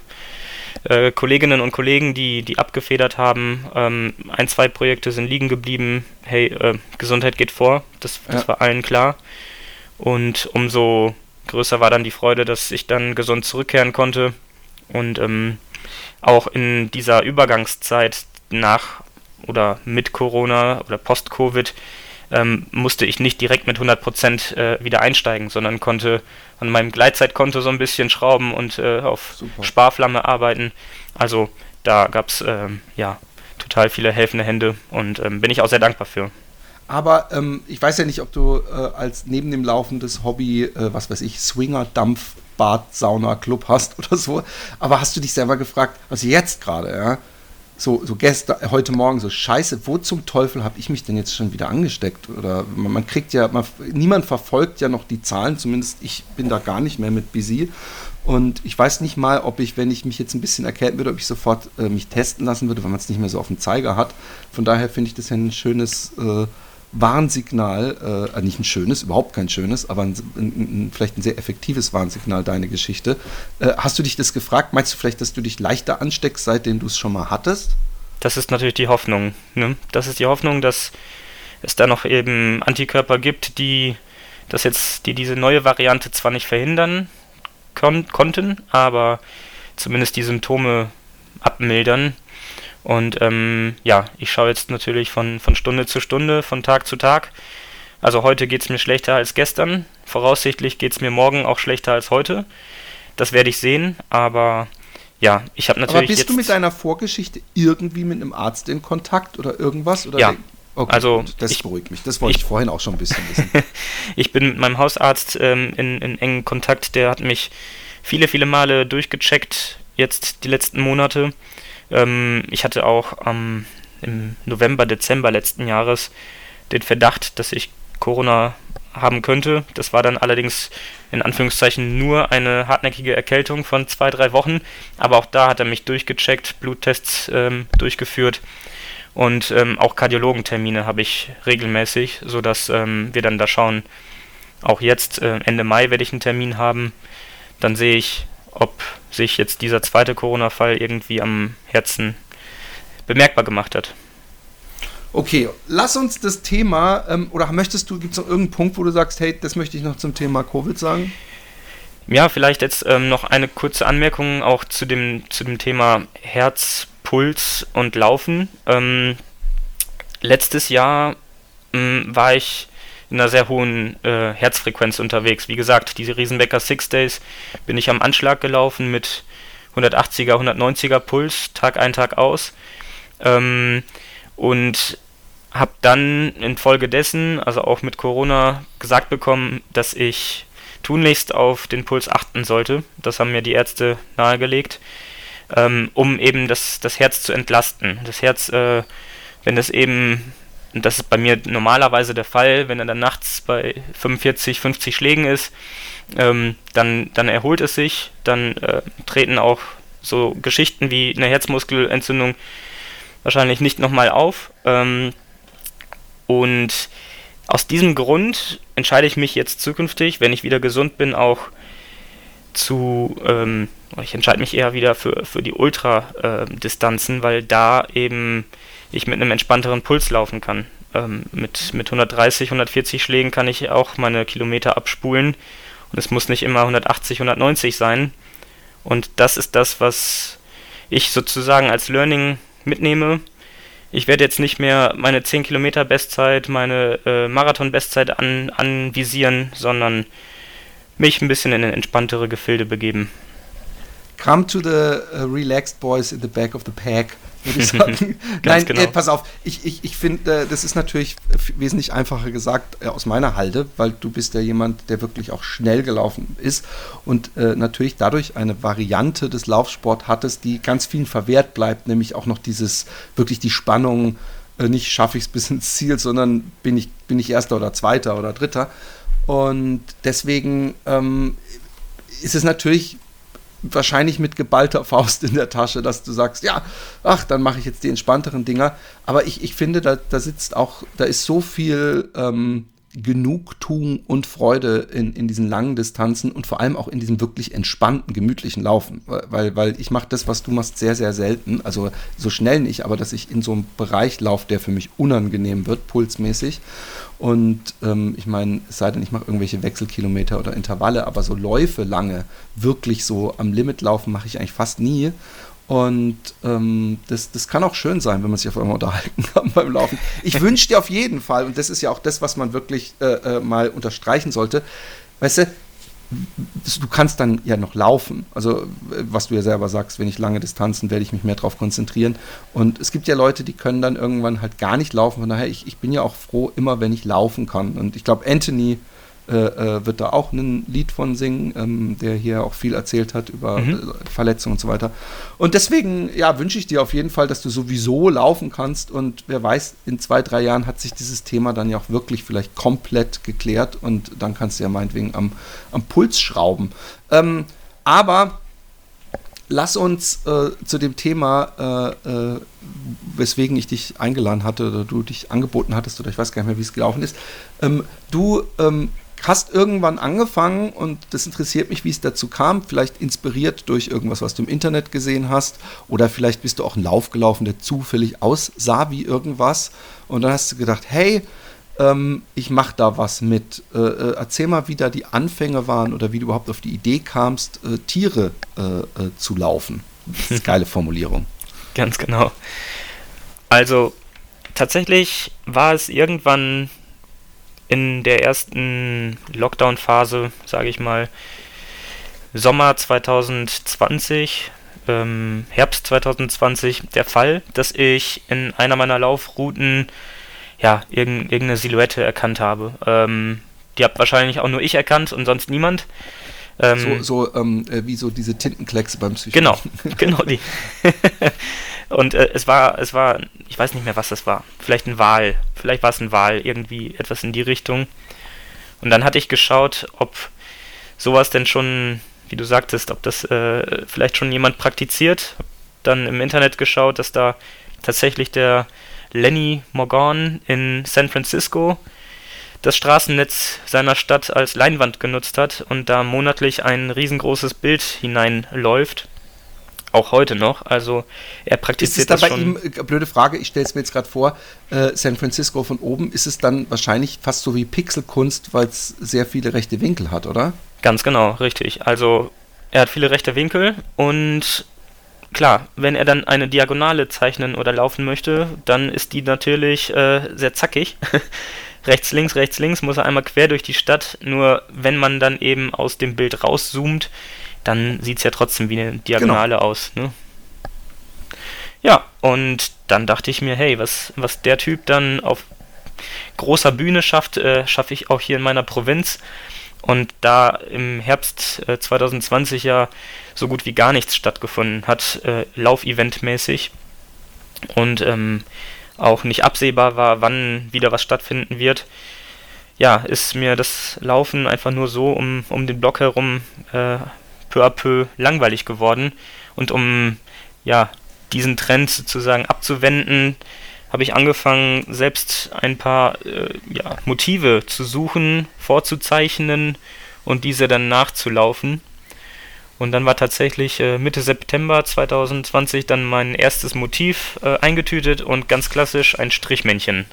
äh, Kolleginnen und Kollegen, die, die abgefedert haben. Ähm, ein, zwei Projekte sind liegen geblieben. Hey, äh, Gesundheit geht vor, das, das ja. war allen klar. Und umso größer war dann die Freude, dass ich dann gesund zurückkehren konnte. Und ähm, auch in dieser Übergangszeit nach oder mit Corona oder Post-Covid ähm, musste ich nicht direkt mit 100% äh, wieder einsteigen, sondern konnte an meinem Gleitzeitkonto so ein bisschen schrauben und äh, auf Super. Sparflamme arbeiten. Also da gab es ähm, ja total viele helfende Hände und ähm, bin ich auch sehr dankbar für. Aber ähm, ich weiß ja nicht, ob du äh, als neben dem Laufen des Hobby, äh, was weiß ich, Swinger, Dampf, Bad, Sauna, Club hast oder so. Aber hast du dich selber gefragt, also jetzt gerade, ja, so, so gestern, heute Morgen so, scheiße, wo zum Teufel habe ich mich denn jetzt schon wieder angesteckt? Oder man, man kriegt ja, man, niemand verfolgt ja noch die Zahlen, zumindest ich bin da gar nicht mehr mit busy. Und ich weiß nicht mal, ob ich, wenn ich mich jetzt ein bisschen erkälten würde, ob ich sofort äh, mich testen lassen würde, weil man es nicht mehr so auf dem Zeiger hat. Von daher finde ich das ja ein schönes äh, Warnsignal, äh, nicht ein schönes, überhaupt kein schönes, aber ein, ein, vielleicht ein sehr effektives Warnsignal, deine Geschichte. Äh, hast du dich das gefragt? Meinst du vielleicht, dass du dich leichter ansteckst, seitdem du es schon mal hattest? Das ist natürlich die Hoffnung. Ne? Das ist die Hoffnung, dass es da noch eben Antikörper gibt, die das jetzt, die diese neue Variante zwar nicht verhindern kon konnten, aber zumindest die Symptome abmildern. Und ähm, ja, ich schaue jetzt natürlich von, von Stunde zu Stunde, von Tag zu Tag. Also heute geht es mir schlechter als gestern. Voraussichtlich geht es mir morgen auch schlechter als heute. Das werde ich sehen, aber ja, ich habe natürlich. Aber bist du mit deiner Vorgeschichte irgendwie mit einem Arzt in Kontakt oder irgendwas? Oder ja. Okay, also gut, das ich, beruhigt mich. Das wollte ich, ich, vorhin auch schon ein bisschen wissen. ich bin mit meinem Hausarzt ähm, in, in engen Kontakt. Der hat mich viele, viele Male durchgecheckt, jetzt die letzten Monate. Ähm, ich hatte auch ähm, im November, Dezember letzten Jahres den Verdacht, dass ich Corona haben könnte. Das war dann allerdings in Anführungszeichen nur eine hartnäckige Erkältung von zwei, drei Wochen. Aber auch da hat er mich durchgecheckt, Bluttests ähm, durchgeführt und ähm, auch Kardiologentermine habe ich regelmäßig, sodass ähm, wir dann da schauen. Auch jetzt, äh, Ende Mai, werde ich einen Termin haben. Dann sehe ich, ob sich jetzt dieser zweite Corona-Fall irgendwie am Herzen bemerkbar gemacht hat. Okay, lass uns das Thema, ähm, oder möchtest du, gibt es noch irgendeinen Punkt, wo du sagst, hey, das möchte ich noch zum Thema Covid sagen? Ja, vielleicht jetzt ähm, noch eine kurze Anmerkung auch zu dem, zu dem Thema Herz, Puls und Laufen. Ähm, letztes Jahr ähm, war ich in einer sehr hohen äh, Herzfrequenz unterwegs. Wie gesagt, diese Riesenbecker Six Days bin ich am Anschlag gelaufen mit 180er, 190er Puls, Tag ein, Tag aus. Ähm, und habe dann infolgedessen, also auch mit Corona, gesagt bekommen, dass ich tunlichst auf den Puls achten sollte. Das haben mir die Ärzte nahegelegt, ähm, um eben das, das Herz zu entlasten. Das Herz, äh, wenn es eben und das ist bei mir normalerweise der Fall, wenn er dann nachts bei 45, 50 Schlägen ist, ähm, dann, dann erholt es sich, dann äh, treten auch so Geschichten wie eine Herzmuskelentzündung wahrscheinlich nicht nochmal auf. Ähm, und aus diesem Grund entscheide ich mich jetzt zukünftig, wenn ich wieder gesund bin, auch zu, ähm, ich entscheide mich eher wieder für, für die Ultradistanzen, weil da eben ich mit einem entspannteren Puls laufen kann. Ähm, mit, mit 130, 140 Schlägen kann ich auch meine Kilometer abspulen und es muss nicht immer 180, 190 sein. Und das ist das, was ich sozusagen als Learning mitnehme. Ich werde jetzt nicht mehr meine 10 Kilometer Bestzeit, meine äh, Marathon-Bestzeit an, anvisieren, sondern mich ein bisschen in entspanntere Gefilde begeben. Come to the uh, relaxed boys in the back of the pack würde ich sagen. Nein, genau. äh, pass auf, ich, ich, ich finde, äh, das ist natürlich wesentlich einfacher gesagt äh, aus meiner Halde, weil du bist ja jemand, der wirklich auch schnell gelaufen ist und äh, natürlich dadurch eine Variante des Laufsport hattest, die ganz vielen verwehrt bleibt, nämlich auch noch dieses, wirklich die Spannung, äh, nicht schaffe ich es bis ins Ziel, sondern bin ich, bin ich Erster oder Zweiter oder Dritter. Und deswegen ähm, ist es natürlich wahrscheinlich mit geballter Faust in der Tasche, dass du sagst, ja, ach, dann mache ich jetzt die entspannteren Dinger. Aber ich, ich finde, da, da sitzt auch, da ist so viel ähm, Genugtuung und Freude in, in diesen langen Distanzen und vor allem auch in diesem wirklich entspannten, gemütlichen Laufen. Weil, weil ich mache das, was du machst, sehr, sehr selten. Also so schnell nicht, aber dass ich in so einem Bereich laufe, der für mich unangenehm wird, pulsmäßig. Und ähm, ich meine, es sei denn, ich mache irgendwelche Wechselkilometer oder Intervalle, aber so Läufe lange, wirklich so am Limit laufen, mache ich eigentlich fast nie. Und ähm, das, das kann auch schön sein, wenn man sich auf einmal unterhalten kann beim Laufen. Ich wünsche dir auf jeden Fall, und das ist ja auch das, was man wirklich äh, äh, mal unterstreichen sollte, weißt du, du kannst dann ja noch laufen. Also, was du ja selber sagst, wenn ich lange Distanzen, werde ich mich mehr darauf konzentrieren. Und es gibt ja Leute, die können dann irgendwann halt gar nicht laufen. Von daher, ich, ich bin ja auch froh, immer wenn ich laufen kann. Und ich glaube, Anthony wird da auch ein Lied von singen, ähm, der hier auch viel erzählt hat über mhm. Äh, Verletzungen und so weiter. Und deswegen, ja, wünsche ich dir auf jeden Fall, dass du sowieso laufen kannst und wer weiß, in zwei, drei Jahren hat sich dieses Thema dann ja auch wirklich vielleicht komplett geklärt und dann kannst du ja meinetwegen am, am Puls schrauben. Ähm, aber lass uns äh, zu dem Thema, äh, äh, weswegen ich dich eingeladen hatte oder du dich angeboten hattest oder ich weiß gar nicht mehr, wie es gelaufen ist. Ähm, du ähm, hast irgendwann angefangen und das interessiert mich, wie es dazu kam. Vielleicht inspiriert durch irgendwas, was du im Internet gesehen hast oder vielleicht bist du auch einen Lauf gelaufen, der zufällig aussah wie irgendwas und dann hast du gedacht, hey, ähm, ich mache da was mit. Äh, äh, erzähl mal, wie da die Anfänge waren oder wie du überhaupt auf die Idee kamst, äh, Tiere äh, äh, zu laufen. Das ist eine geile Formulierung. Ganz genau. Also tatsächlich war es irgendwann in der ersten Lockdown-Phase, sage ich mal, Sommer 2020, ähm, Herbst 2020 der Fall, dass ich in einer meiner Laufrouten ja, irgend, irgendeine Silhouette erkannt habe. Ähm, die habe wahrscheinlich auch nur ich erkannt und sonst niemand. Ähm, so, so ähm, äh, wie so diese Tintenklecks beim Psychologen. Genau, genau die. und äh, es war, es war, ich weiß nicht mehr, was das war. Vielleicht ein Wal. Vielleicht war es ein Wal, irgendwie etwas in die Richtung. Und dann hatte ich geschaut, ob sowas denn schon, wie du sagtest, ob das äh, vielleicht schon jemand praktiziert. Hab dann im Internet geschaut, dass da tatsächlich der Lenny Morgan in San Francisco das Straßennetz seiner Stadt als Leinwand genutzt hat und da monatlich ein riesengroßes Bild hineinläuft. Auch heute noch. Also er praktiziert ist es da bei ihm, äh, blöde Frage, ich stelle es mir jetzt gerade vor, äh, San Francisco von oben, ist es dann wahrscheinlich fast so wie Pixelkunst, weil es sehr viele rechte Winkel hat, oder? Ganz genau, richtig. Also er hat viele rechte Winkel und klar, wenn er dann eine Diagonale zeichnen oder laufen möchte, dann ist die natürlich äh, sehr zackig. rechts, links, rechts, links muss er einmal quer durch die Stadt. Nur wenn man dann eben aus dem Bild rauszoomt, dann sieht es ja trotzdem wie eine Diagonale genau. aus. Ne? Ja, und dann dachte ich mir, hey, was, was der Typ dann auf großer Bühne schafft, äh, schaffe ich auch hier in meiner Provinz. Und da im Herbst äh, 2020 ja so gut wie gar nichts stattgefunden hat, äh, Laufeventmäßig, und ähm, auch nicht absehbar war, wann wieder was stattfinden wird, ja, ist mir das Laufen einfach nur so um, um den Block herum äh, peu à peu langweilig geworden. Und um ja, diesen Trend sozusagen abzuwenden, habe ich angefangen, selbst ein paar äh, ja, Motive zu suchen, vorzuzeichnen und diese dann nachzulaufen. Und dann war tatsächlich äh, Mitte September 2020 dann mein erstes Motiv äh, eingetütet und ganz klassisch ein Strichmännchen.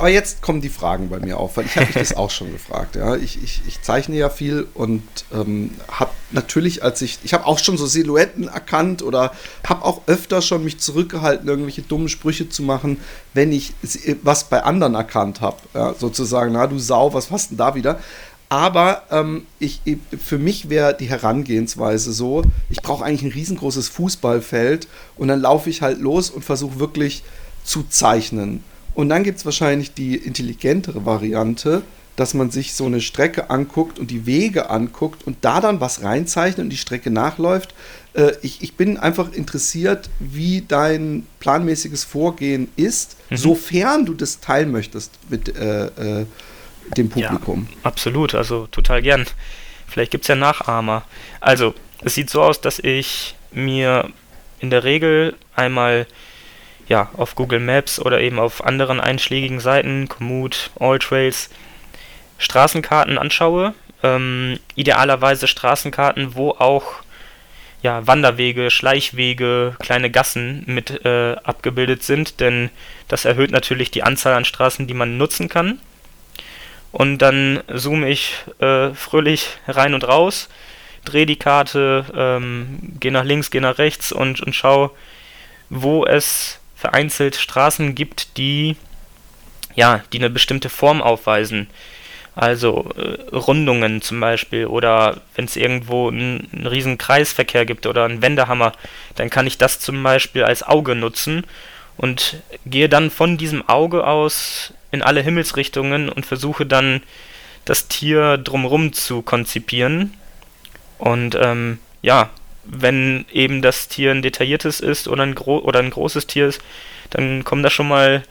Aber jetzt kommen die Fragen bei mir auf, weil ich habe mich das auch schon gefragt. Ja. Ich, ich, ich zeichne ja viel und ähm, habe natürlich, als ich, ich habe auch schon so Silhouetten erkannt oder habe auch öfter schon mich zurückgehalten, irgendwelche dummen Sprüche zu machen, wenn ich was bei anderen erkannt habe. Ja, sozusagen, na du Sau, was hast denn da wieder? Aber ähm, ich, für mich wäre die Herangehensweise so, ich brauche eigentlich ein riesengroßes Fußballfeld und dann laufe ich halt los und versuche wirklich zu zeichnen. Und dann gibt es wahrscheinlich die intelligentere Variante, dass man sich so eine Strecke anguckt und die Wege anguckt und da dann was reinzeichnet und die Strecke nachläuft. Äh, ich, ich bin einfach interessiert, wie dein planmäßiges Vorgehen ist, mhm. sofern du das teilen möchtest mit äh, äh, dem Publikum. Ja, absolut, also total gern. Vielleicht gibt es ja Nachahmer. Also, es sieht so aus, dass ich mir in der Regel einmal ja, auf Google Maps oder eben auf anderen einschlägigen Seiten, Komoot, Alltrails, Straßenkarten anschaue. Ähm, idealerweise Straßenkarten, wo auch ja, Wanderwege, Schleichwege, kleine Gassen mit äh, abgebildet sind, denn das erhöht natürlich die Anzahl an Straßen, die man nutzen kann. Und dann zoome ich äh, fröhlich rein und raus, drehe die Karte, ähm, gehe nach links, gehe nach rechts und, und schaue, wo es vereinzelt Straßen gibt, die ja, die eine bestimmte Form aufweisen. Also äh, Rundungen zum Beispiel oder wenn es irgendwo einen, einen riesen Kreisverkehr gibt oder einen Wendehammer, dann kann ich das zum Beispiel als Auge nutzen und gehe dann von diesem Auge aus in alle Himmelsrichtungen und versuche dann das Tier drumherum zu konzipieren. Und ähm, ja, wenn eben das Tier ein detailliertes ist oder ein, gro oder ein großes Tier ist, dann kommen da schon mal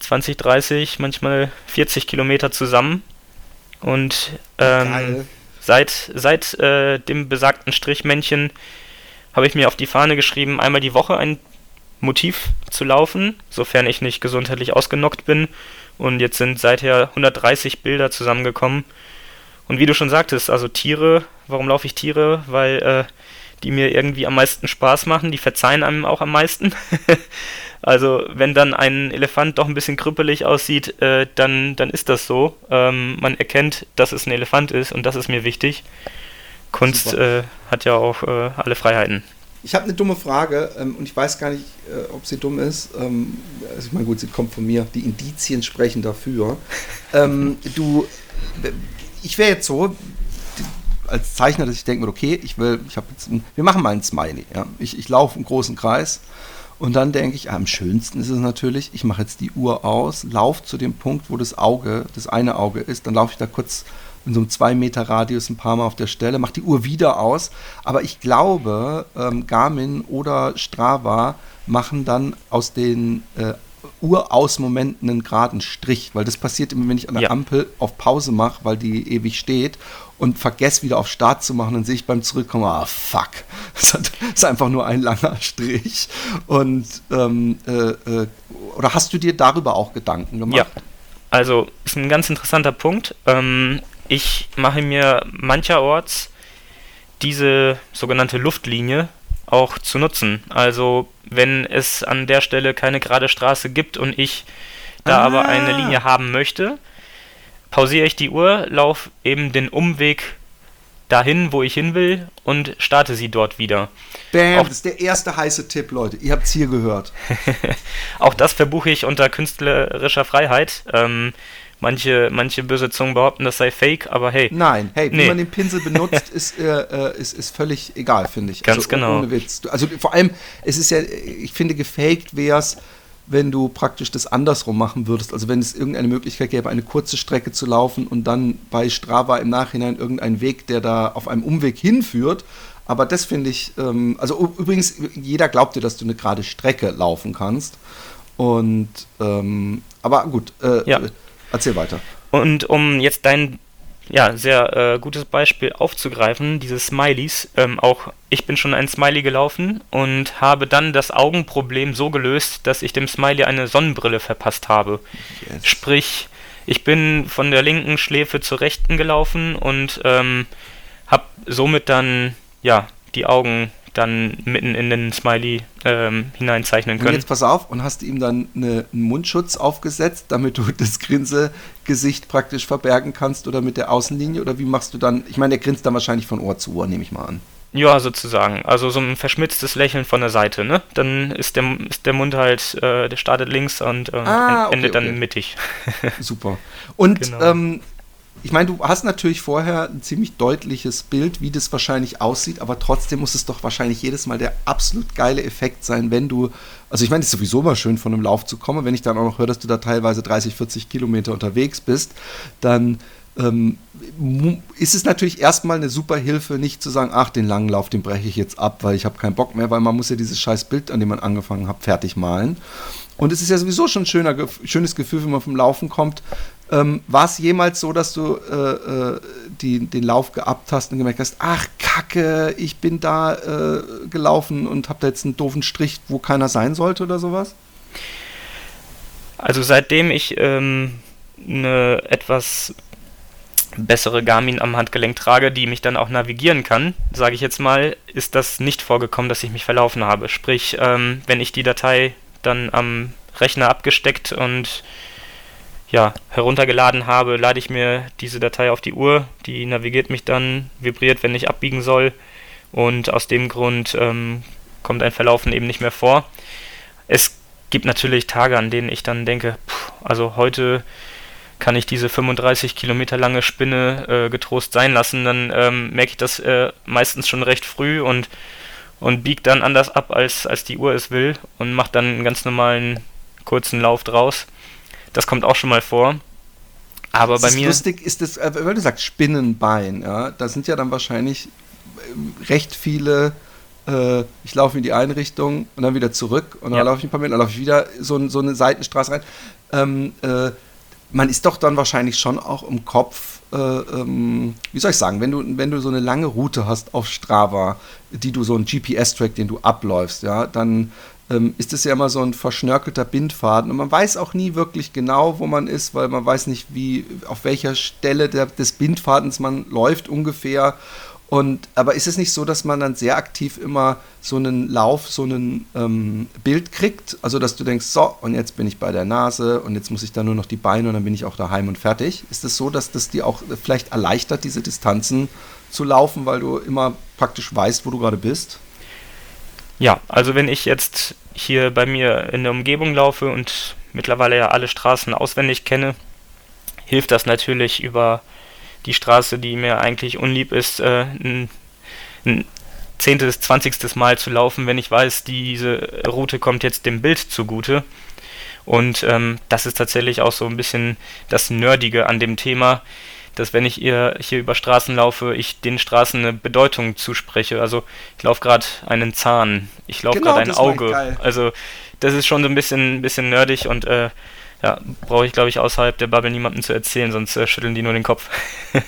20, 30, manchmal 40 Kilometer zusammen. Und ähm, seit, seit äh, dem besagten Strichmännchen habe ich mir auf die Fahne geschrieben, einmal die Woche ein Motiv zu laufen, sofern ich nicht gesundheitlich ausgenockt bin. Und jetzt sind seither 130 Bilder zusammengekommen. Und wie du schon sagtest, also Tiere, warum laufe ich Tiere? Weil äh, die mir irgendwie am meisten Spaß machen, die verzeihen einem auch am meisten. also wenn dann ein Elefant doch ein bisschen krüppelig aussieht, äh, dann, dann ist das so. Ähm, man erkennt, dass es ein Elefant ist und das ist mir wichtig. Kunst äh, hat ja auch äh, alle Freiheiten. Ich habe eine dumme Frage ähm, und ich weiß gar nicht, äh, ob sie dumm ist. Ähm, also ich meine, gut, sie kommt von mir. Die Indizien sprechen dafür. ähm, du, ich wäre jetzt so, als Zeichner, dass ich denke okay, ich will, ich habe jetzt, ein, wir machen mal ein Smiley. Ja? Ich, ich laufe im großen Kreis und dann denke ich, am schönsten ist es natürlich, ich mache jetzt die Uhr aus, laufe zu dem Punkt, wo das Auge, das eine Auge ist, dann laufe ich da kurz in so einem 2 Meter Radius ein paar Mal auf der Stelle, mache die Uhr wieder aus. Aber ich glaube, ähm, Garmin oder Strava machen dann aus den äh, Urausmomenten einen geraden Strich, weil das passiert immer, wenn ich an der ja. Ampel auf Pause mache, weil die ewig steht und vergesse wieder auf Start zu machen, dann sehe ich beim Zurückkommen, ah fuck, das ist einfach nur ein langer Strich. Und ähm, äh, äh, oder hast du dir darüber auch Gedanken gemacht? Ja, also ist ein ganz interessanter Punkt. Ähm, ich mache mir mancherorts diese sogenannte Luftlinie auch zu nutzen. Also wenn es an der Stelle keine gerade Straße gibt und ich da ah. aber eine Linie haben möchte, pausiere ich die Uhr, laufe eben den Umweg dahin, wo ich hin will und starte sie dort wieder. Bam, auch, das ist der erste heiße Tipp, Leute. Ihr habt es hier gehört. auch das verbuche ich unter künstlerischer Freiheit. Ähm, manche, manche böse Zungen behaupten, das sei fake, aber hey. Nein, hey, wie nee. man den Pinsel benutzt, ist, äh, ist, ist völlig egal, finde ich. Ganz also, genau. Ohne Witz. Also vor allem, es ist ja, ich finde, gefaked wäre es, wenn du praktisch das andersrum machen würdest. Also wenn es irgendeine Möglichkeit gäbe, eine kurze Strecke zu laufen und dann bei Strava im Nachhinein irgendein Weg, der da auf einem Umweg hinführt. Aber das finde ich, ähm, also übrigens, jeder glaubt dir, dass du eine gerade Strecke laufen kannst. Und, ähm, aber gut, äh, ja. Erzähl weiter. Und um jetzt dein ja, sehr äh, gutes Beispiel aufzugreifen, diese Smileys. Ähm, auch ich bin schon ein Smiley gelaufen und habe dann das Augenproblem so gelöst, dass ich dem Smiley eine Sonnenbrille verpasst habe. Yes. Sprich, ich bin von der linken Schläfe zur rechten gelaufen und ähm, habe somit dann ja die Augen dann mitten in den Smiley ähm, hineinzeichnen können. Und jetzt pass auf und hast ihm dann eine, einen Mundschutz aufgesetzt, damit du das Grinsegesicht praktisch verbergen kannst oder mit der Außenlinie oder wie machst du dann? Ich meine, der grinst dann wahrscheinlich von Ohr zu Ohr, nehme ich mal an. Ja, sozusagen. Also so ein verschmitztes Lächeln von der Seite, ne? Dann ist der, ist der Mund halt, äh, der startet links und äh, ah, okay, endet dann okay. mittig. Super. Und genau. ähm, ich meine, du hast natürlich vorher ein ziemlich deutliches Bild, wie das wahrscheinlich aussieht, aber trotzdem muss es doch wahrscheinlich jedes Mal der absolut geile Effekt sein, wenn du, also ich meine, es ist sowieso mal schön, von einem Lauf zu kommen, wenn ich dann auch noch höre, dass du da teilweise 30, 40 Kilometer unterwegs bist, dann ähm, ist es natürlich erstmal eine super Hilfe, nicht zu sagen, ach, den langen Lauf, den breche ich jetzt ab, weil ich habe keinen Bock mehr, weil man muss ja dieses scheiß Bild, an dem man angefangen hat, fertig malen. Und es ist ja sowieso schon ein schöner, schönes Gefühl, wenn man vom Laufen kommt, ähm, War es jemals so, dass du äh, äh, die, den Lauf geabt hast und gemerkt hast, ach Kacke, ich bin da äh, gelaufen und habe da jetzt einen doofen Strich, wo keiner sein sollte oder sowas? Also seitdem ich ähm, eine etwas bessere Garmin am Handgelenk trage, die mich dann auch navigieren kann, sage ich jetzt mal, ist das nicht vorgekommen, dass ich mich verlaufen habe. Sprich, ähm, wenn ich die Datei dann am Rechner abgesteckt und ja, heruntergeladen habe, lade ich mir diese Datei auf die Uhr, die navigiert mich dann, vibriert, wenn ich abbiegen soll und aus dem Grund ähm, kommt ein Verlaufen eben nicht mehr vor. Es gibt natürlich Tage, an denen ich dann denke, pff, also heute kann ich diese 35 Kilometer lange Spinne äh, getrost sein lassen, dann ähm, merke ich das äh, meistens schon recht früh und, und biegt dann anders ab, als, als die Uhr es will und macht dann einen ganz normalen kurzen Lauf draus. Das kommt auch schon mal vor. Aber das bei mir. Lustig ist das, äh, weil du sagst Spinnenbein, ja, da sind ja dann wahrscheinlich äh, recht viele. Äh, ich laufe in die eine Richtung und dann wieder zurück und dann ja. laufe ich ein paar Meter, dann laufe ich wieder so, so eine Seitenstraße rein. Ähm, äh, man ist doch dann wahrscheinlich schon auch im Kopf, äh, ähm, wie soll ich sagen, wenn du, wenn du so eine lange Route hast auf Strava, die du so einen GPS-Track, den du abläufst, ja, dann ähm, ist es ja immer so ein verschnörkelter Bindfaden und man weiß auch nie wirklich genau, wo man ist, weil man weiß nicht, wie, auf welcher Stelle der, des Bindfadens man läuft ungefähr und, aber ist es nicht so, dass man dann sehr aktiv immer so einen Lauf, so ein ähm, Bild kriegt? Also, dass du denkst, so, und jetzt bin ich bei der Nase und jetzt muss ich da nur noch die Beine und dann bin ich auch daheim und fertig. Ist es so, dass das dir auch vielleicht erleichtert, diese Distanzen zu laufen, weil du immer praktisch weißt, wo du gerade bist? Ja, also wenn ich jetzt hier bei mir in der Umgebung laufe und mittlerweile ja alle Straßen auswendig kenne, hilft das natürlich über die Straße, die mir eigentlich unlieb ist, äh, ein, ein zehntes, zwanzigstes Mal zu laufen, wenn ich weiß, diese Route kommt jetzt dem Bild zugute. Und ähm, das ist tatsächlich auch so ein bisschen das Nerdige an dem Thema, dass wenn ich hier, hier über Straßen laufe, ich den Straßen eine Bedeutung zuspreche. Also ich laufe gerade einen Zahn, ich laufe genau, gerade ein Auge. Also das ist schon so ein bisschen, bisschen nerdig und äh, ja, brauche ich, glaube ich, außerhalb der Bubble niemandem zu erzählen, sonst äh, schütteln die nur den Kopf.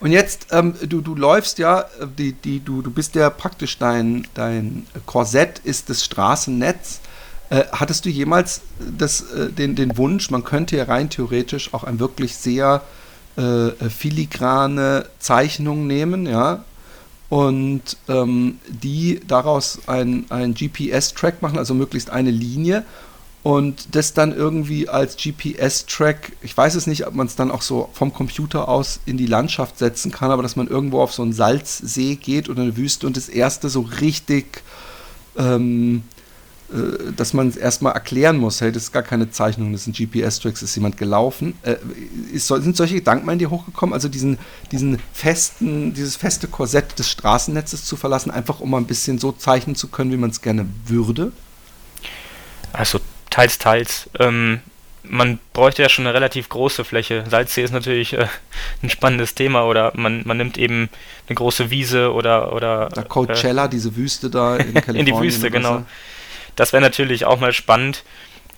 Und jetzt, ähm, du, du läufst ja, die, die, du, du bist ja praktisch dein, dein Korsett ist das Straßennetz. Äh, hattest du jemals das, äh, den, den Wunsch, man könnte ja rein theoretisch auch ein wirklich sehr äh, filigrane Zeichnung nehmen, ja, und ähm, die daraus ein, ein GPS-Track machen, also möglichst eine Linie und das dann irgendwie als GPS-Track, ich weiß es nicht, ob man es dann auch so vom Computer aus in die Landschaft setzen kann, aber dass man irgendwo auf so einen Salzsee geht oder eine Wüste und das erste so richtig, ähm, äh, dass man es erstmal erklären muss, hey, das ist gar keine Zeichnung, das sind GPS-Tracks, ist jemand gelaufen. Äh, ist, sind solche Gedanken in dir hochgekommen, also diesen, diesen festen, dieses feste Korsett des Straßennetzes zu verlassen, einfach um mal ein bisschen so zeichnen zu können, wie man es gerne würde? Also teils, teils. Ähm, man bräuchte ja schon eine relativ große Fläche. Salzsee ist natürlich äh, ein spannendes Thema oder man, man nimmt eben eine große Wiese oder. oder da Coachella, äh, diese Wüste da in Kalifornien. in die Wüste, genau. Das wäre natürlich auch mal spannend.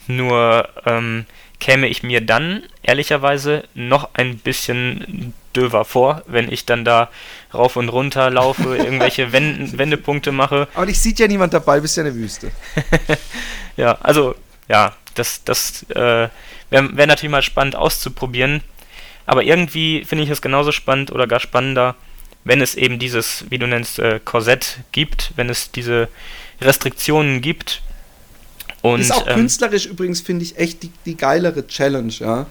Nur ähm, käme ich mir dann ehrlicherweise noch ein bisschen döver vor, wenn ich dann da rauf und runter laufe, irgendwelche Wend Wendepunkte mache. Aber dich sieht ja niemand dabei, bist ja eine Wüste. ja, also ja, das, das äh, wäre wär natürlich mal spannend auszuprobieren. Aber irgendwie finde ich es genauso spannend oder gar spannender, wenn es eben dieses, wie du nennst, äh, Korsett gibt, wenn es diese Restriktionen gibt. Und, ist auch ähm, künstlerisch übrigens, finde ich, echt die, die geilere Challenge, ja.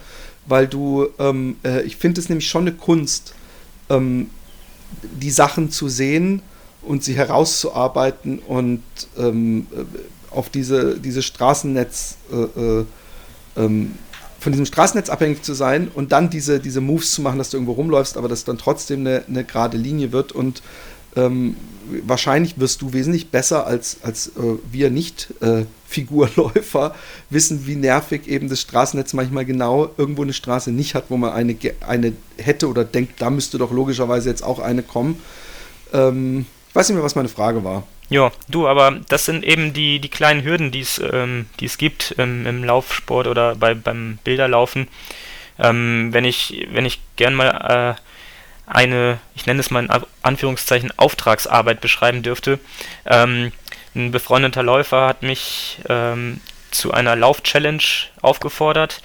Weil du, ähm, äh, ich finde es nämlich schon eine Kunst, ähm, die Sachen zu sehen und sie herauszuarbeiten und ähm, auf diese, dieses Straßennetz, äh, äh, ähm, von diesem Straßennetz abhängig zu sein und dann diese, diese Moves zu machen, dass du irgendwo rumläufst, aber dass dann trotzdem eine, eine gerade Linie wird und ähm, wahrscheinlich wirst du wesentlich besser als, als äh, wir Nicht-Figurläufer äh, wissen, wie nervig eben das Straßennetz manchmal genau irgendwo eine Straße nicht hat, wo man eine, eine hätte oder denkt, da müsste doch logischerweise jetzt auch eine kommen. Ähm, ich weiß nicht mehr, was meine Frage war. Ja, du, aber das sind eben die, die kleinen Hürden, die es ähm, gibt im, im Laufsport oder bei, beim Bilderlaufen. Ähm, wenn ich, wenn ich gern mal äh, eine, ich nenne es mal in Anführungszeichen, Auftragsarbeit beschreiben dürfte. Ähm, ein befreundeter Läufer hat mich ähm, zu einer Lauf-Challenge aufgefordert,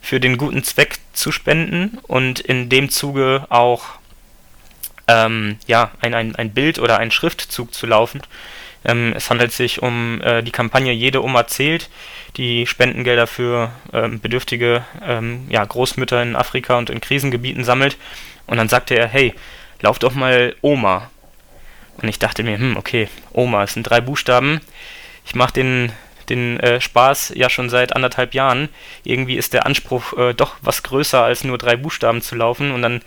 für den guten Zweck zu spenden und in dem Zuge auch ähm, ja, ein, ein, ein Bild oder ein Schriftzug zu laufen. Ähm, es handelt sich um äh, die Kampagne Jede Oma zählt, die Spendengelder für ähm, bedürftige ähm, ja, Großmütter in Afrika und in Krisengebieten sammelt. Und dann sagte er, hey, lauf doch mal Oma. Und ich dachte mir, hm, okay, Oma, es sind drei Buchstaben. Ich mache den, den äh, Spaß ja schon seit anderthalb Jahren. Irgendwie ist der Anspruch äh, doch was größer als nur drei Buchstaben zu laufen. Und dann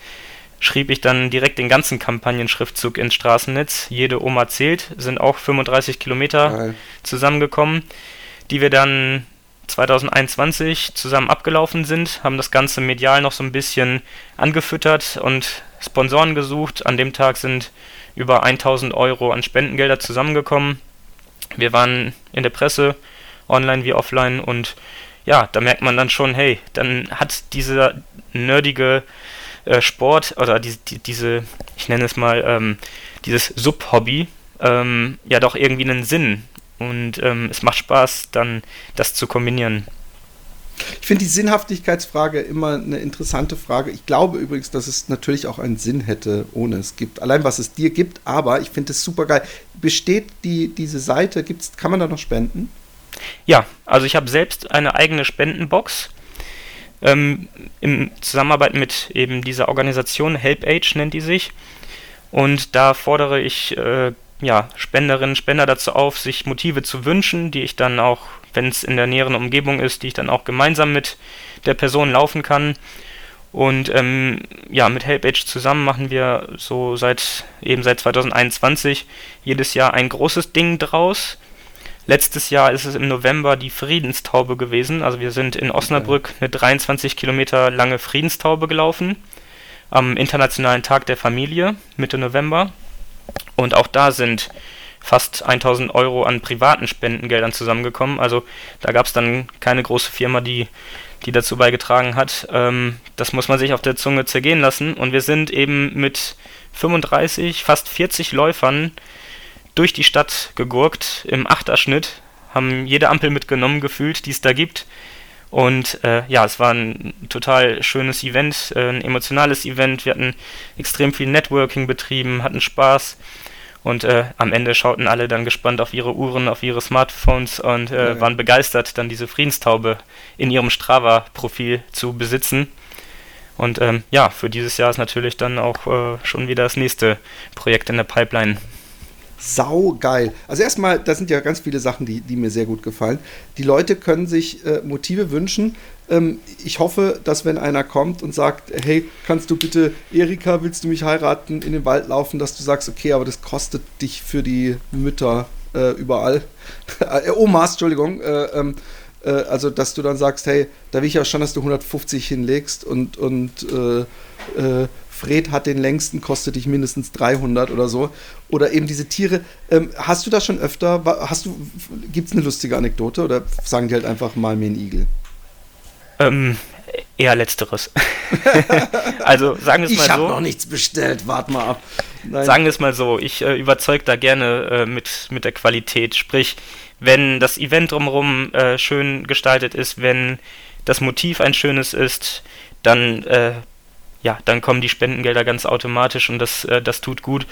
schrieb ich dann direkt den ganzen Kampagnenschriftzug ins Straßennetz. Jede Oma zählt, sind auch 35 Kilometer Geil. zusammengekommen, die wir dann 2021 zusammen abgelaufen sind, haben das Ganze medial noch so ein bisschen angefüttert und Sponsoren gesucht. An dem Tag sind über 1000 Euro an Spendengelder zusammengekommen. Wir waren in der Presse, online wie offline und ja, da merkt man dann schon, hey, dann hat dieser nerdige äh, Sport oder die, die, diese, ich nenne es mal, ähm, dieses Sub-Hobby, ähm, ja doch irgendwie einen Sinn. Und ähm, es macht Spaß, dann das zu kombinieren. Ich finde die Sinnhaftigkeitsfrage immer eine interessante Frage. Ich glaube übrigens, dass es natürlich auch einen Sinn hätte, ohne es gibt. Allein was es dir gibt, aber ich finde es super geil. Besteht die, diese Seite, gibt's, kann man da noch spenden? Ja, also ich habe selbst eine eigene Spendenbox. Ähm, in Zusammenarbeit mit eben dieser Organisation, HelpAge nennt die sich. Und da fordere ich äh, ja, Spenderinnen, Spender dazu auf, sich Motive zu wünschen, die ich dann auch, wenn es in der näheren Umgebung ist, die ich dann auch gemeinsam mit der Person laufen kann. Und ähm, ja, mit HelpAge zusammen machen wir so seit eben seit 2021 jedes Jahr ein großes Ding draus. Letztes Jahr ist es im November die Friedenstaube gewesen. Also wir sind in Osnabrück eine 23 Kilometer lange Friedenstaube gelaufen am Internationalen Tag der Familie Mitte November. Und auch da sind fast 1000 Euro an privaten Spendengeldern zusammengekommen. Also da gab es dann keine große Firma, die, die dazu beigetragen hat. Ähm, das muss man sich auf der Zunge zergehen lassen. Und wir sind eben mit 35, fast 40 Läufern durch die Stadt gegurkt im Achterschnitt, haben jede Ampel mitgenommen gefühlt, die es da gibt. Und äh, ja, es war ein total schönes Event, äh, ein emotionales Event. Wir hatten extrem viel Networking betrieben, hatten Spaß. Und äh, am Ende schauten alle dann gespannt auf ihre Uhren, auf ihre Smartphones und äh, ja, waren begeistert, dann diese Friedenstaube in ihrem Strava-Profil zu besitzen. Und ähm, ja, für dieses Jahr ist natürlich dann auch äh, schon wieder das nächste Projekt in der Pipeline sau geil. Also erstmal, da sind ja ganz viele Sachen, die, die mir sehr gut gefallen. Die Leute können sich äh, Motive wünschen. Ähm, ich hoffe, dass wenn einer kommt und sagt, hey, kannst du bitte, Erika, willst du mich heiraten, in den Wald laufen, dass du sagst, okay, aber das kostet dich für die Mütter äh, überall. äh, Omas, Entschuldigung. Äh, ähm, äh, also, dass du dann sagst, hey, da will ich ja schon, dass du 150 hinlegst und, und äh, Fred hat den längsten, kostet dich mindestens 300 oder so. Oder eben diese Tiere. Ähm, hast du das schon öfter? Hast du, gibt es eine lustige Anekdote oder sagen die halt einfach mal mir ein Igel? Ähm, eher letzteres. also sagen wir es mal so. Ich habe noch nichts bestellt, wart mal ab. Nein. Sagen wir es mal so, ich äh, überzeuge da gerne äh, mit, mit der Qualität. Sprich, wenn das Event drumherum äh, schön gestaltet ist, wenn das Motiv ein schönes ist, dann äh, ja, dann kommen die Spendengelder ganz automatisch und das, äh, das tut gut.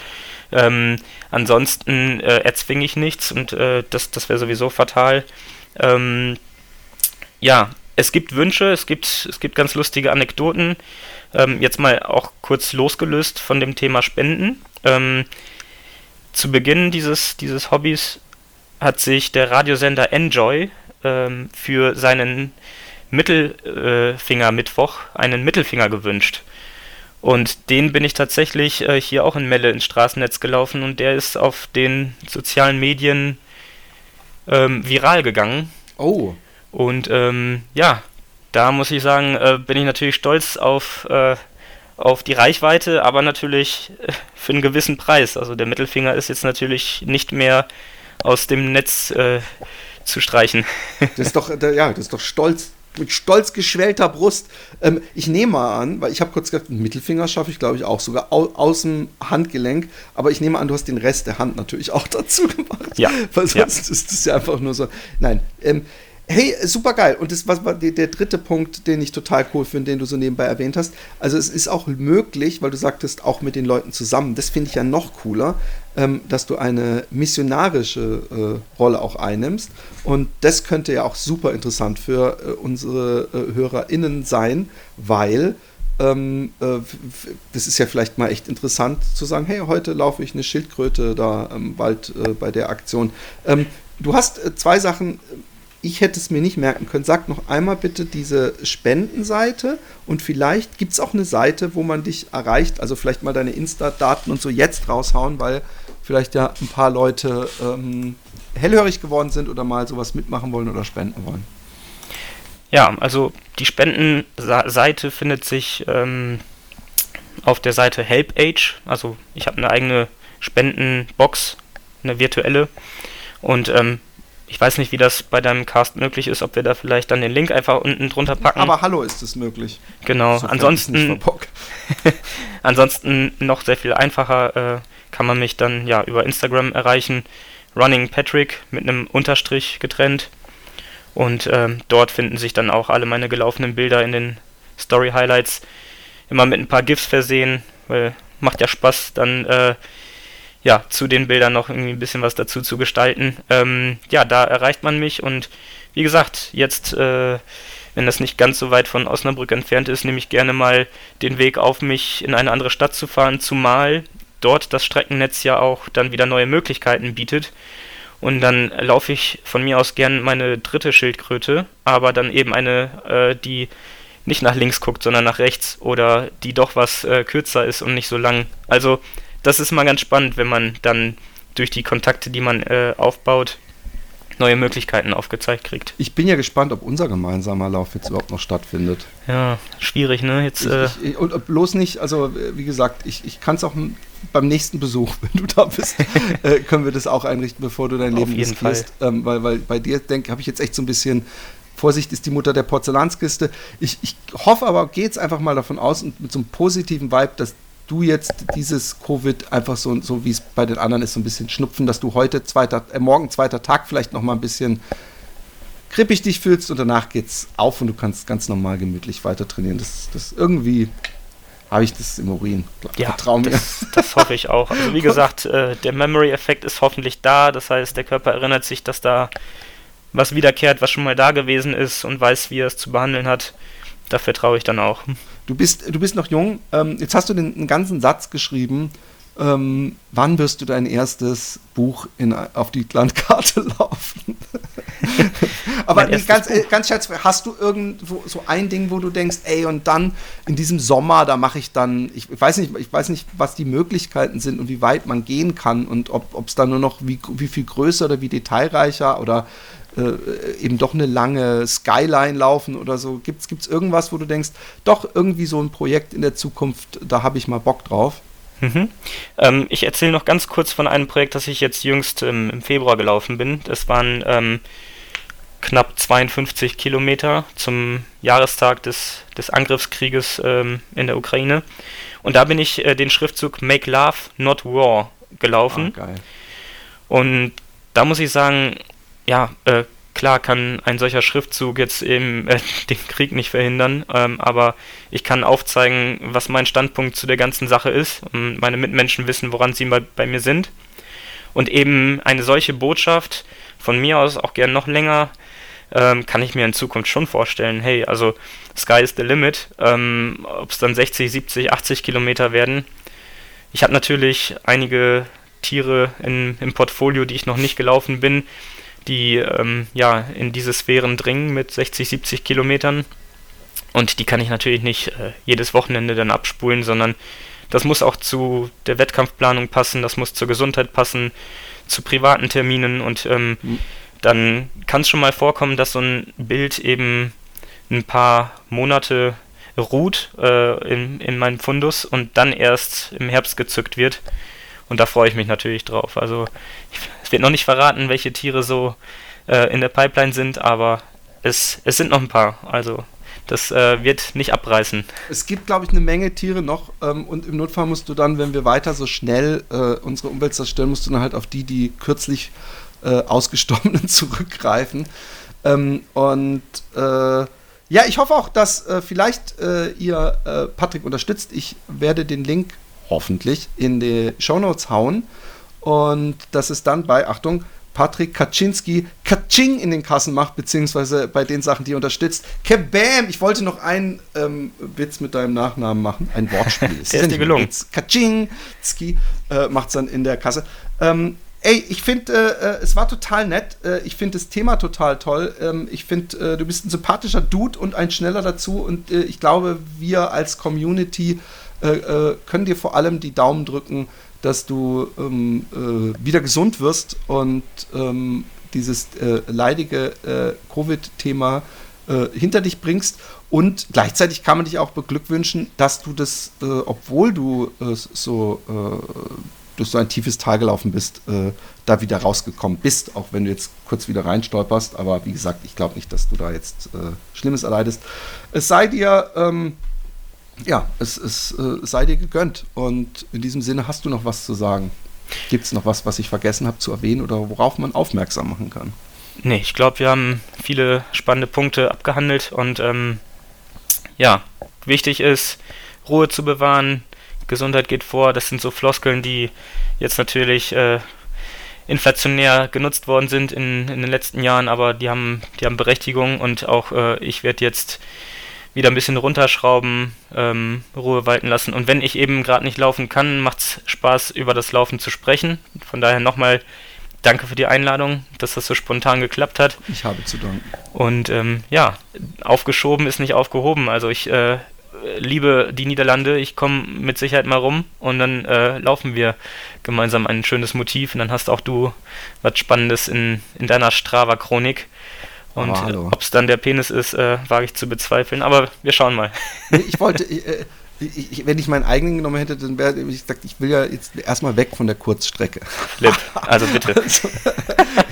Ähm, ansonsten äh, erzwinge ich nichts und äh, das, das wäre sowieso fatal. Ähm, ja, es gibt Wünsche, es gibt, es gibt ganz lustige Anekdoten. Ähm, jetzt mal auch kurz losgelöst von dem Thema Spenden. Ähm, zu Beginn dieses, dieses Hobbys hat sich der Radiosender Enjoy ähm, für seinen Mittelfinger-Mittwoch einen Mittelfinger gewünscht. Und den bin ich tatsächlich äh, hier auch in Melle ins Straßennetz gelaufen und der ist auf den sozialen Medien ähm, viral gegangen. Oh. Und ähm, ja, da muss ich sagen, äh, bin ich natürlich stolz auf, äh, auf die Reichweite, aber natürlich äh, für einen gewissen Preis. Also der Mittelfinger ist jetzt natürlich nicht mehr aus dem Netz äh, zu streichen. Das ist doch, ja, das ist doch stolz mit stolz geschwellter Brust. Ähm, ich nehme mal an, weil ich habe kurz gesagt, einen Mittelfinger schaffe ich, glaube ich, auch, sogar au aus dem Handgelenk. Aber ich nehme an, du hast den Rest der Hand natürlich auch dazu gemacht. Ja. Weil sonst ja. ist das ja einfach nur so. Nein. Ähm, Hey, super geil. Und das war der dritte Punkt, den ich total cool finde, den du so nebenbei erwähnt hast. Also es ist auch möglich, weil du sagtest, auch mit den Leuten zusammen. Das finde ich ja noch cooler, ähm, dass du eine missionarische äh, Rolle auch einnimmst. Und das könnte ja auch super interessant für äh, unsere äh, HörerInnen sein, weil ähm, äh, das ist ja vielleicht mal echt interessant zu sagen, hey, heute laufe ich eine Schildkröte da im Wald äh, bei der Aktion. Ähm, du hast äh, zwei Sachen ich hätte es mir nicht merken können. Sag noch einmal bitte diese Spendenseite und vielleicht gibt es auch eine Seite, wo man dich erreicht. Also vielleicht mal deine Insta-Daten und so jetzt raushauen, weil vielleicht ja ein paar Leute ähm, hellhörig geworden sind oder mal sowas mitmachen wollen oder spenden wollen. Ja, also die Spendenseite findet sich ähm, auf der Seite HelpAge. Also ich habe eine eigene Spendenbox, eine virtuelle. Und ähm, ich weiß nicht, wie das bei deinem Cast möglich ist, ob wir da vielleicht dann den Link einfach unten drunter packen. Aber hallo ist es möglich. Genau, ansonsten, ansonsten noch sehr viel einfacher äh, kann man mich dann ja über Instagram erreichen. Running Patrick mit einem Unterstrich getrennt. Und ähm, dort finden sich dann auch alle meine gelaufenen Bilder in den Story Highlights. Immer mit ein paar GIFs versehen, weil macht ja Spaß, dann äh, ja, zu den Bildern noch irgendwie ein bisschen was dazu zu gestalten. Ähm, ja, da erreicht man mich und wie gesagt, jetzt, äh, wenn das nicht ganz so weit von Osnabrück entfernt ist, nehme ich gerne mal den Weg auf mich in eine andere Stadt zu fahren, zumal dort das Streckennetz ja auch dann wieder neue Möglichkeiten bietet. Und dann laufe ich von mir aus gern meine dritte Schildkröte, aber dann eben eine, äh, die nicht nach links guckt, sondern nach rechts oder die doch was äh, kürzer ist und nicht so lang. Also das ist mal ganz spannend, wenn man dann durch die Kontakte, die man äh, aufbaut, neue Möglichkeiten aufgezeigt kriegt. Ich bin ja gespannt, ob unser gemeinsamer Lauf jetzt überhaupt noch stattfindet. Ja, schwierig, ne? Jetzt, ich, äh ich, und bloß nicht, also wie gesagt, ich, ich kann es auch beim nächsten Besuch, wenn du da bist, äh, können wir das auch einrichten, bevor du dein Leben riskierst. Ähm, weil, weil bei dir, denke habe ich jetzt echt so ein bisschen Vorsicht ist die Mutter der Porzellanskiste. Ich, ich hoffe aber, gehe jetzt einfach mal davon aus und mit so einem positiven Vibe, dass du jetzt dieses Covid einfach so, so wie es bei den anderen ist, so ein bisschen schnupfen, dass du heute zweiter, äh, morgen zweiter Tag vielleicht noch mal ein bisschen krippig dich fühlst und danach geht's auf und du kannst ganz normal gemütlich weiter trainieren. Das, das irgendwie habe ich das im Urin. Ja, Vertrau mir. Das, das hoffe ich auch. Also wie gesagt, äh, der Memory-Effekt ist hoffentlich da. Das heißt, der Körper erinnert sich, dass da was wiederkehrt, was schon mal da gewesen ist und weiß, wie er es zu behandeln hat. Da vertraue ich dann auch. Du bist, du bist noch jung. Ähm, jetzt hast du den, den ganzen Satz geschrieben. Ähm, wann wirst du dein erstes Buch in, auf die Landkarte laufen? Aber ganz, äh, ganz scherz, hast du irgendwo so ein Ding, wo du denkst, ey, und dann in diesem Sommer, da mache ich dann, ich weiß nicht, ich weiß nicht, was die Möglichkeiten sind und wie weit man gehen kann und ob es dann nur noch wie, wie viel größer oder wie detailreicher oder äh, eben doch eine lange Skyline laufen oder so? Gibt es irgendwas, wo du denkst, doch irgendwie so ein Projekt in der Zukunft, da habe ich mal Bock drauf? Mhm. Ähm, ich erzähle noch ganz kurz von einem Projekt, das ich jetzt jüngst ähm, im Februar gelaufen bin. Das waren ähm, knapp 52 Kilometer zum Jahrestag des, des Angriffskrieges ähm, in der Ukraine. Und da bin ich äh, den Schriftzug Make Love, Not War gelaufen. Ah. Und da muss ich sagen, ja, äh, klar kann ein solcher Schriftzug jetzt eben äh, den Krieg nicht verhindern, ähm, aber ich kann aufzeigen, was mein Standpunkt zu der ganzen Sache ist und meine Mitmenschen wissen, woran sie bei, bei mir sind. Und eben eine solche Botschaft, von mir aus auch gern noch länger, ähm, kann ich mir in Zukunft schon vorstellen, hey, also Sky is the limit, ähm, ob es dann 60, 70, 80 Kilometer werden. Ich habe natürlich einige Tiere in, im Portfolio, die ich noch nicht gelaufen bin, die ähm, ja in diese Sphären dringen mit 60, 70 Kilometern. Und die kann ich natürlich nicht äh, jedes Wochenende dann abspulen, sondern das muss auch zu der Wettkampfplanung passen, das muss zur Gesundheit passen, zu privaten Terminen und ähm, mhm. dann kann es schon mal vorkommen, dass so ein Bild eben ein paar Monate ruht äh, in, in meinem Fundus und dann erst im Herbst gezückt wird. Und da freue ich mich natürlich drauf. Also ich, wird noch nicht verraten, welche Tiere so äh, in der Pipeline sind, aber es, es sind noch ein paar. Also das äh, wird nicht abreißen. Es gibt, glaube ich, eine Menge Tiere noch ähm, und im Notfall musst du dann, wenn wir weiter so schnell äh, unsere Umwelt zerstören, musst du dann halt auf die, die kürzlich äh, ausgestorbenen zurückgreifen. Ähm, und äh, ja, ich hoffe auch, dass äh, vielleicht ihr Patrick unterstützt. Ich werde den Link hoffentlich in die Shownotes hauen. Und dass es dann bei, Achtung, Patrick Kaczynski Katsching in den Kassen macht, beziehungsweise bei den Sachen, die er unterstützt. Kabam! Ich wollte noch einen ähm, Witz mit deinem Nachnamen machen, ein Wortspiel. Der ist dir gelungen. Kaczynski äh, macht es dann in der Kasse. Ähm, ey, ich finde, äh, äh, es war total nett. Äh, ich finde das Thema total toll. Ähm, ich finde, äh, du bist ein sympathischer Dude und ein schneller dazu. Und äh, ich glaube, wir als Community können dir vor allem die Daumen drücken, dass du ähm, äh, wieder gesund wirst und ähm, dieses äh, leidige äh, Covid-Thema äh, hinter dich bringst. Und gleichzeitig kann man dich auch beglückwünschen, dass du das, obwohl du so durch so ein tiefes Tal gelaufen bist, äh, da wieder rausgekommen bist, auch wenn du jetzt kurz wieder reinstolperst. Aber wie gesagt, ich glaube nicht, dass du da jetzt äh, Schlimmes erleidest. Es sei dir, ähm, ja, es, es äh, sei dir gegönnt. Und in diesem Sinne hast du noch was zu sagen. Gibt es noch was, was ich vergessen habe zu erwähnen oder worauf man aufmerksam machen kann? Nee, ich glaube, wir haben viele spannende Punkte abgehandelt und ähm, ja, wichtig ist, Ruhe zu bewahren, Gesundheit geht vor. Das sind so Floskeln, die jetzt natürlich äh, inflationär genutzt worden sind in, in den letzten Jahren, aber die haben, die haben Berechtigung und auch äh, ich werde jetzt wieder ein bisschen runterschrauben, ähm, Ruhe walten lassen. Und wenn ich eben gerade nicht laufen kann, macht es Spaß, über das Laufen zu sprechen. Von daher nochmal danke für die Einladung, dass das so spontan geklappt hat. Ich habe zu danken. Und ähm, ja, aufgeschoben ist nicht aufgehoben. Also ich äh, liebe die Niederlande, ich komme mit Sicherheit mal rum und dann äh, laufen wir gemeinsam ein schönes Motiv und dann hast auch du was Spannendes in, in deiner Strava-Chronik. Und ob es dann der Penis ist, äh, wage ich zu bezweifeln, aber wir schauen mal. ich wollte, äh, ich, wenn ich meinen eigenen genommen hätte, dann wäre ich gesagt, ich will ja jetzt erstmal weg von der Kurzstrecke. Flip, also bitte. also,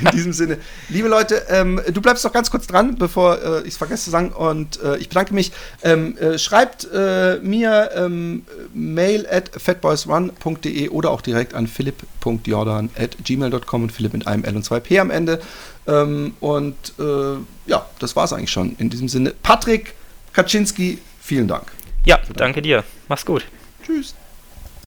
in diesem Sinne. Liebe Leute, ähm, du bleibst noch ganz kurz dran, bevor äh, ich es vergesse zu sagen. Und äh, ich bedanke mich. Ähm, äh, schreibt äh, mir ähm, mail at fatboysrun.de oder auch direkt an philipp.jordan at gmail.com und Philipp mit einem L und zwei P am Ende. Ähm, und äh, ja, das war es eigentlich schon. In diesem Sinne, Patrick Kaczynski, vielen Dank. Ja, danke dir. Mach's gut. Tschüss.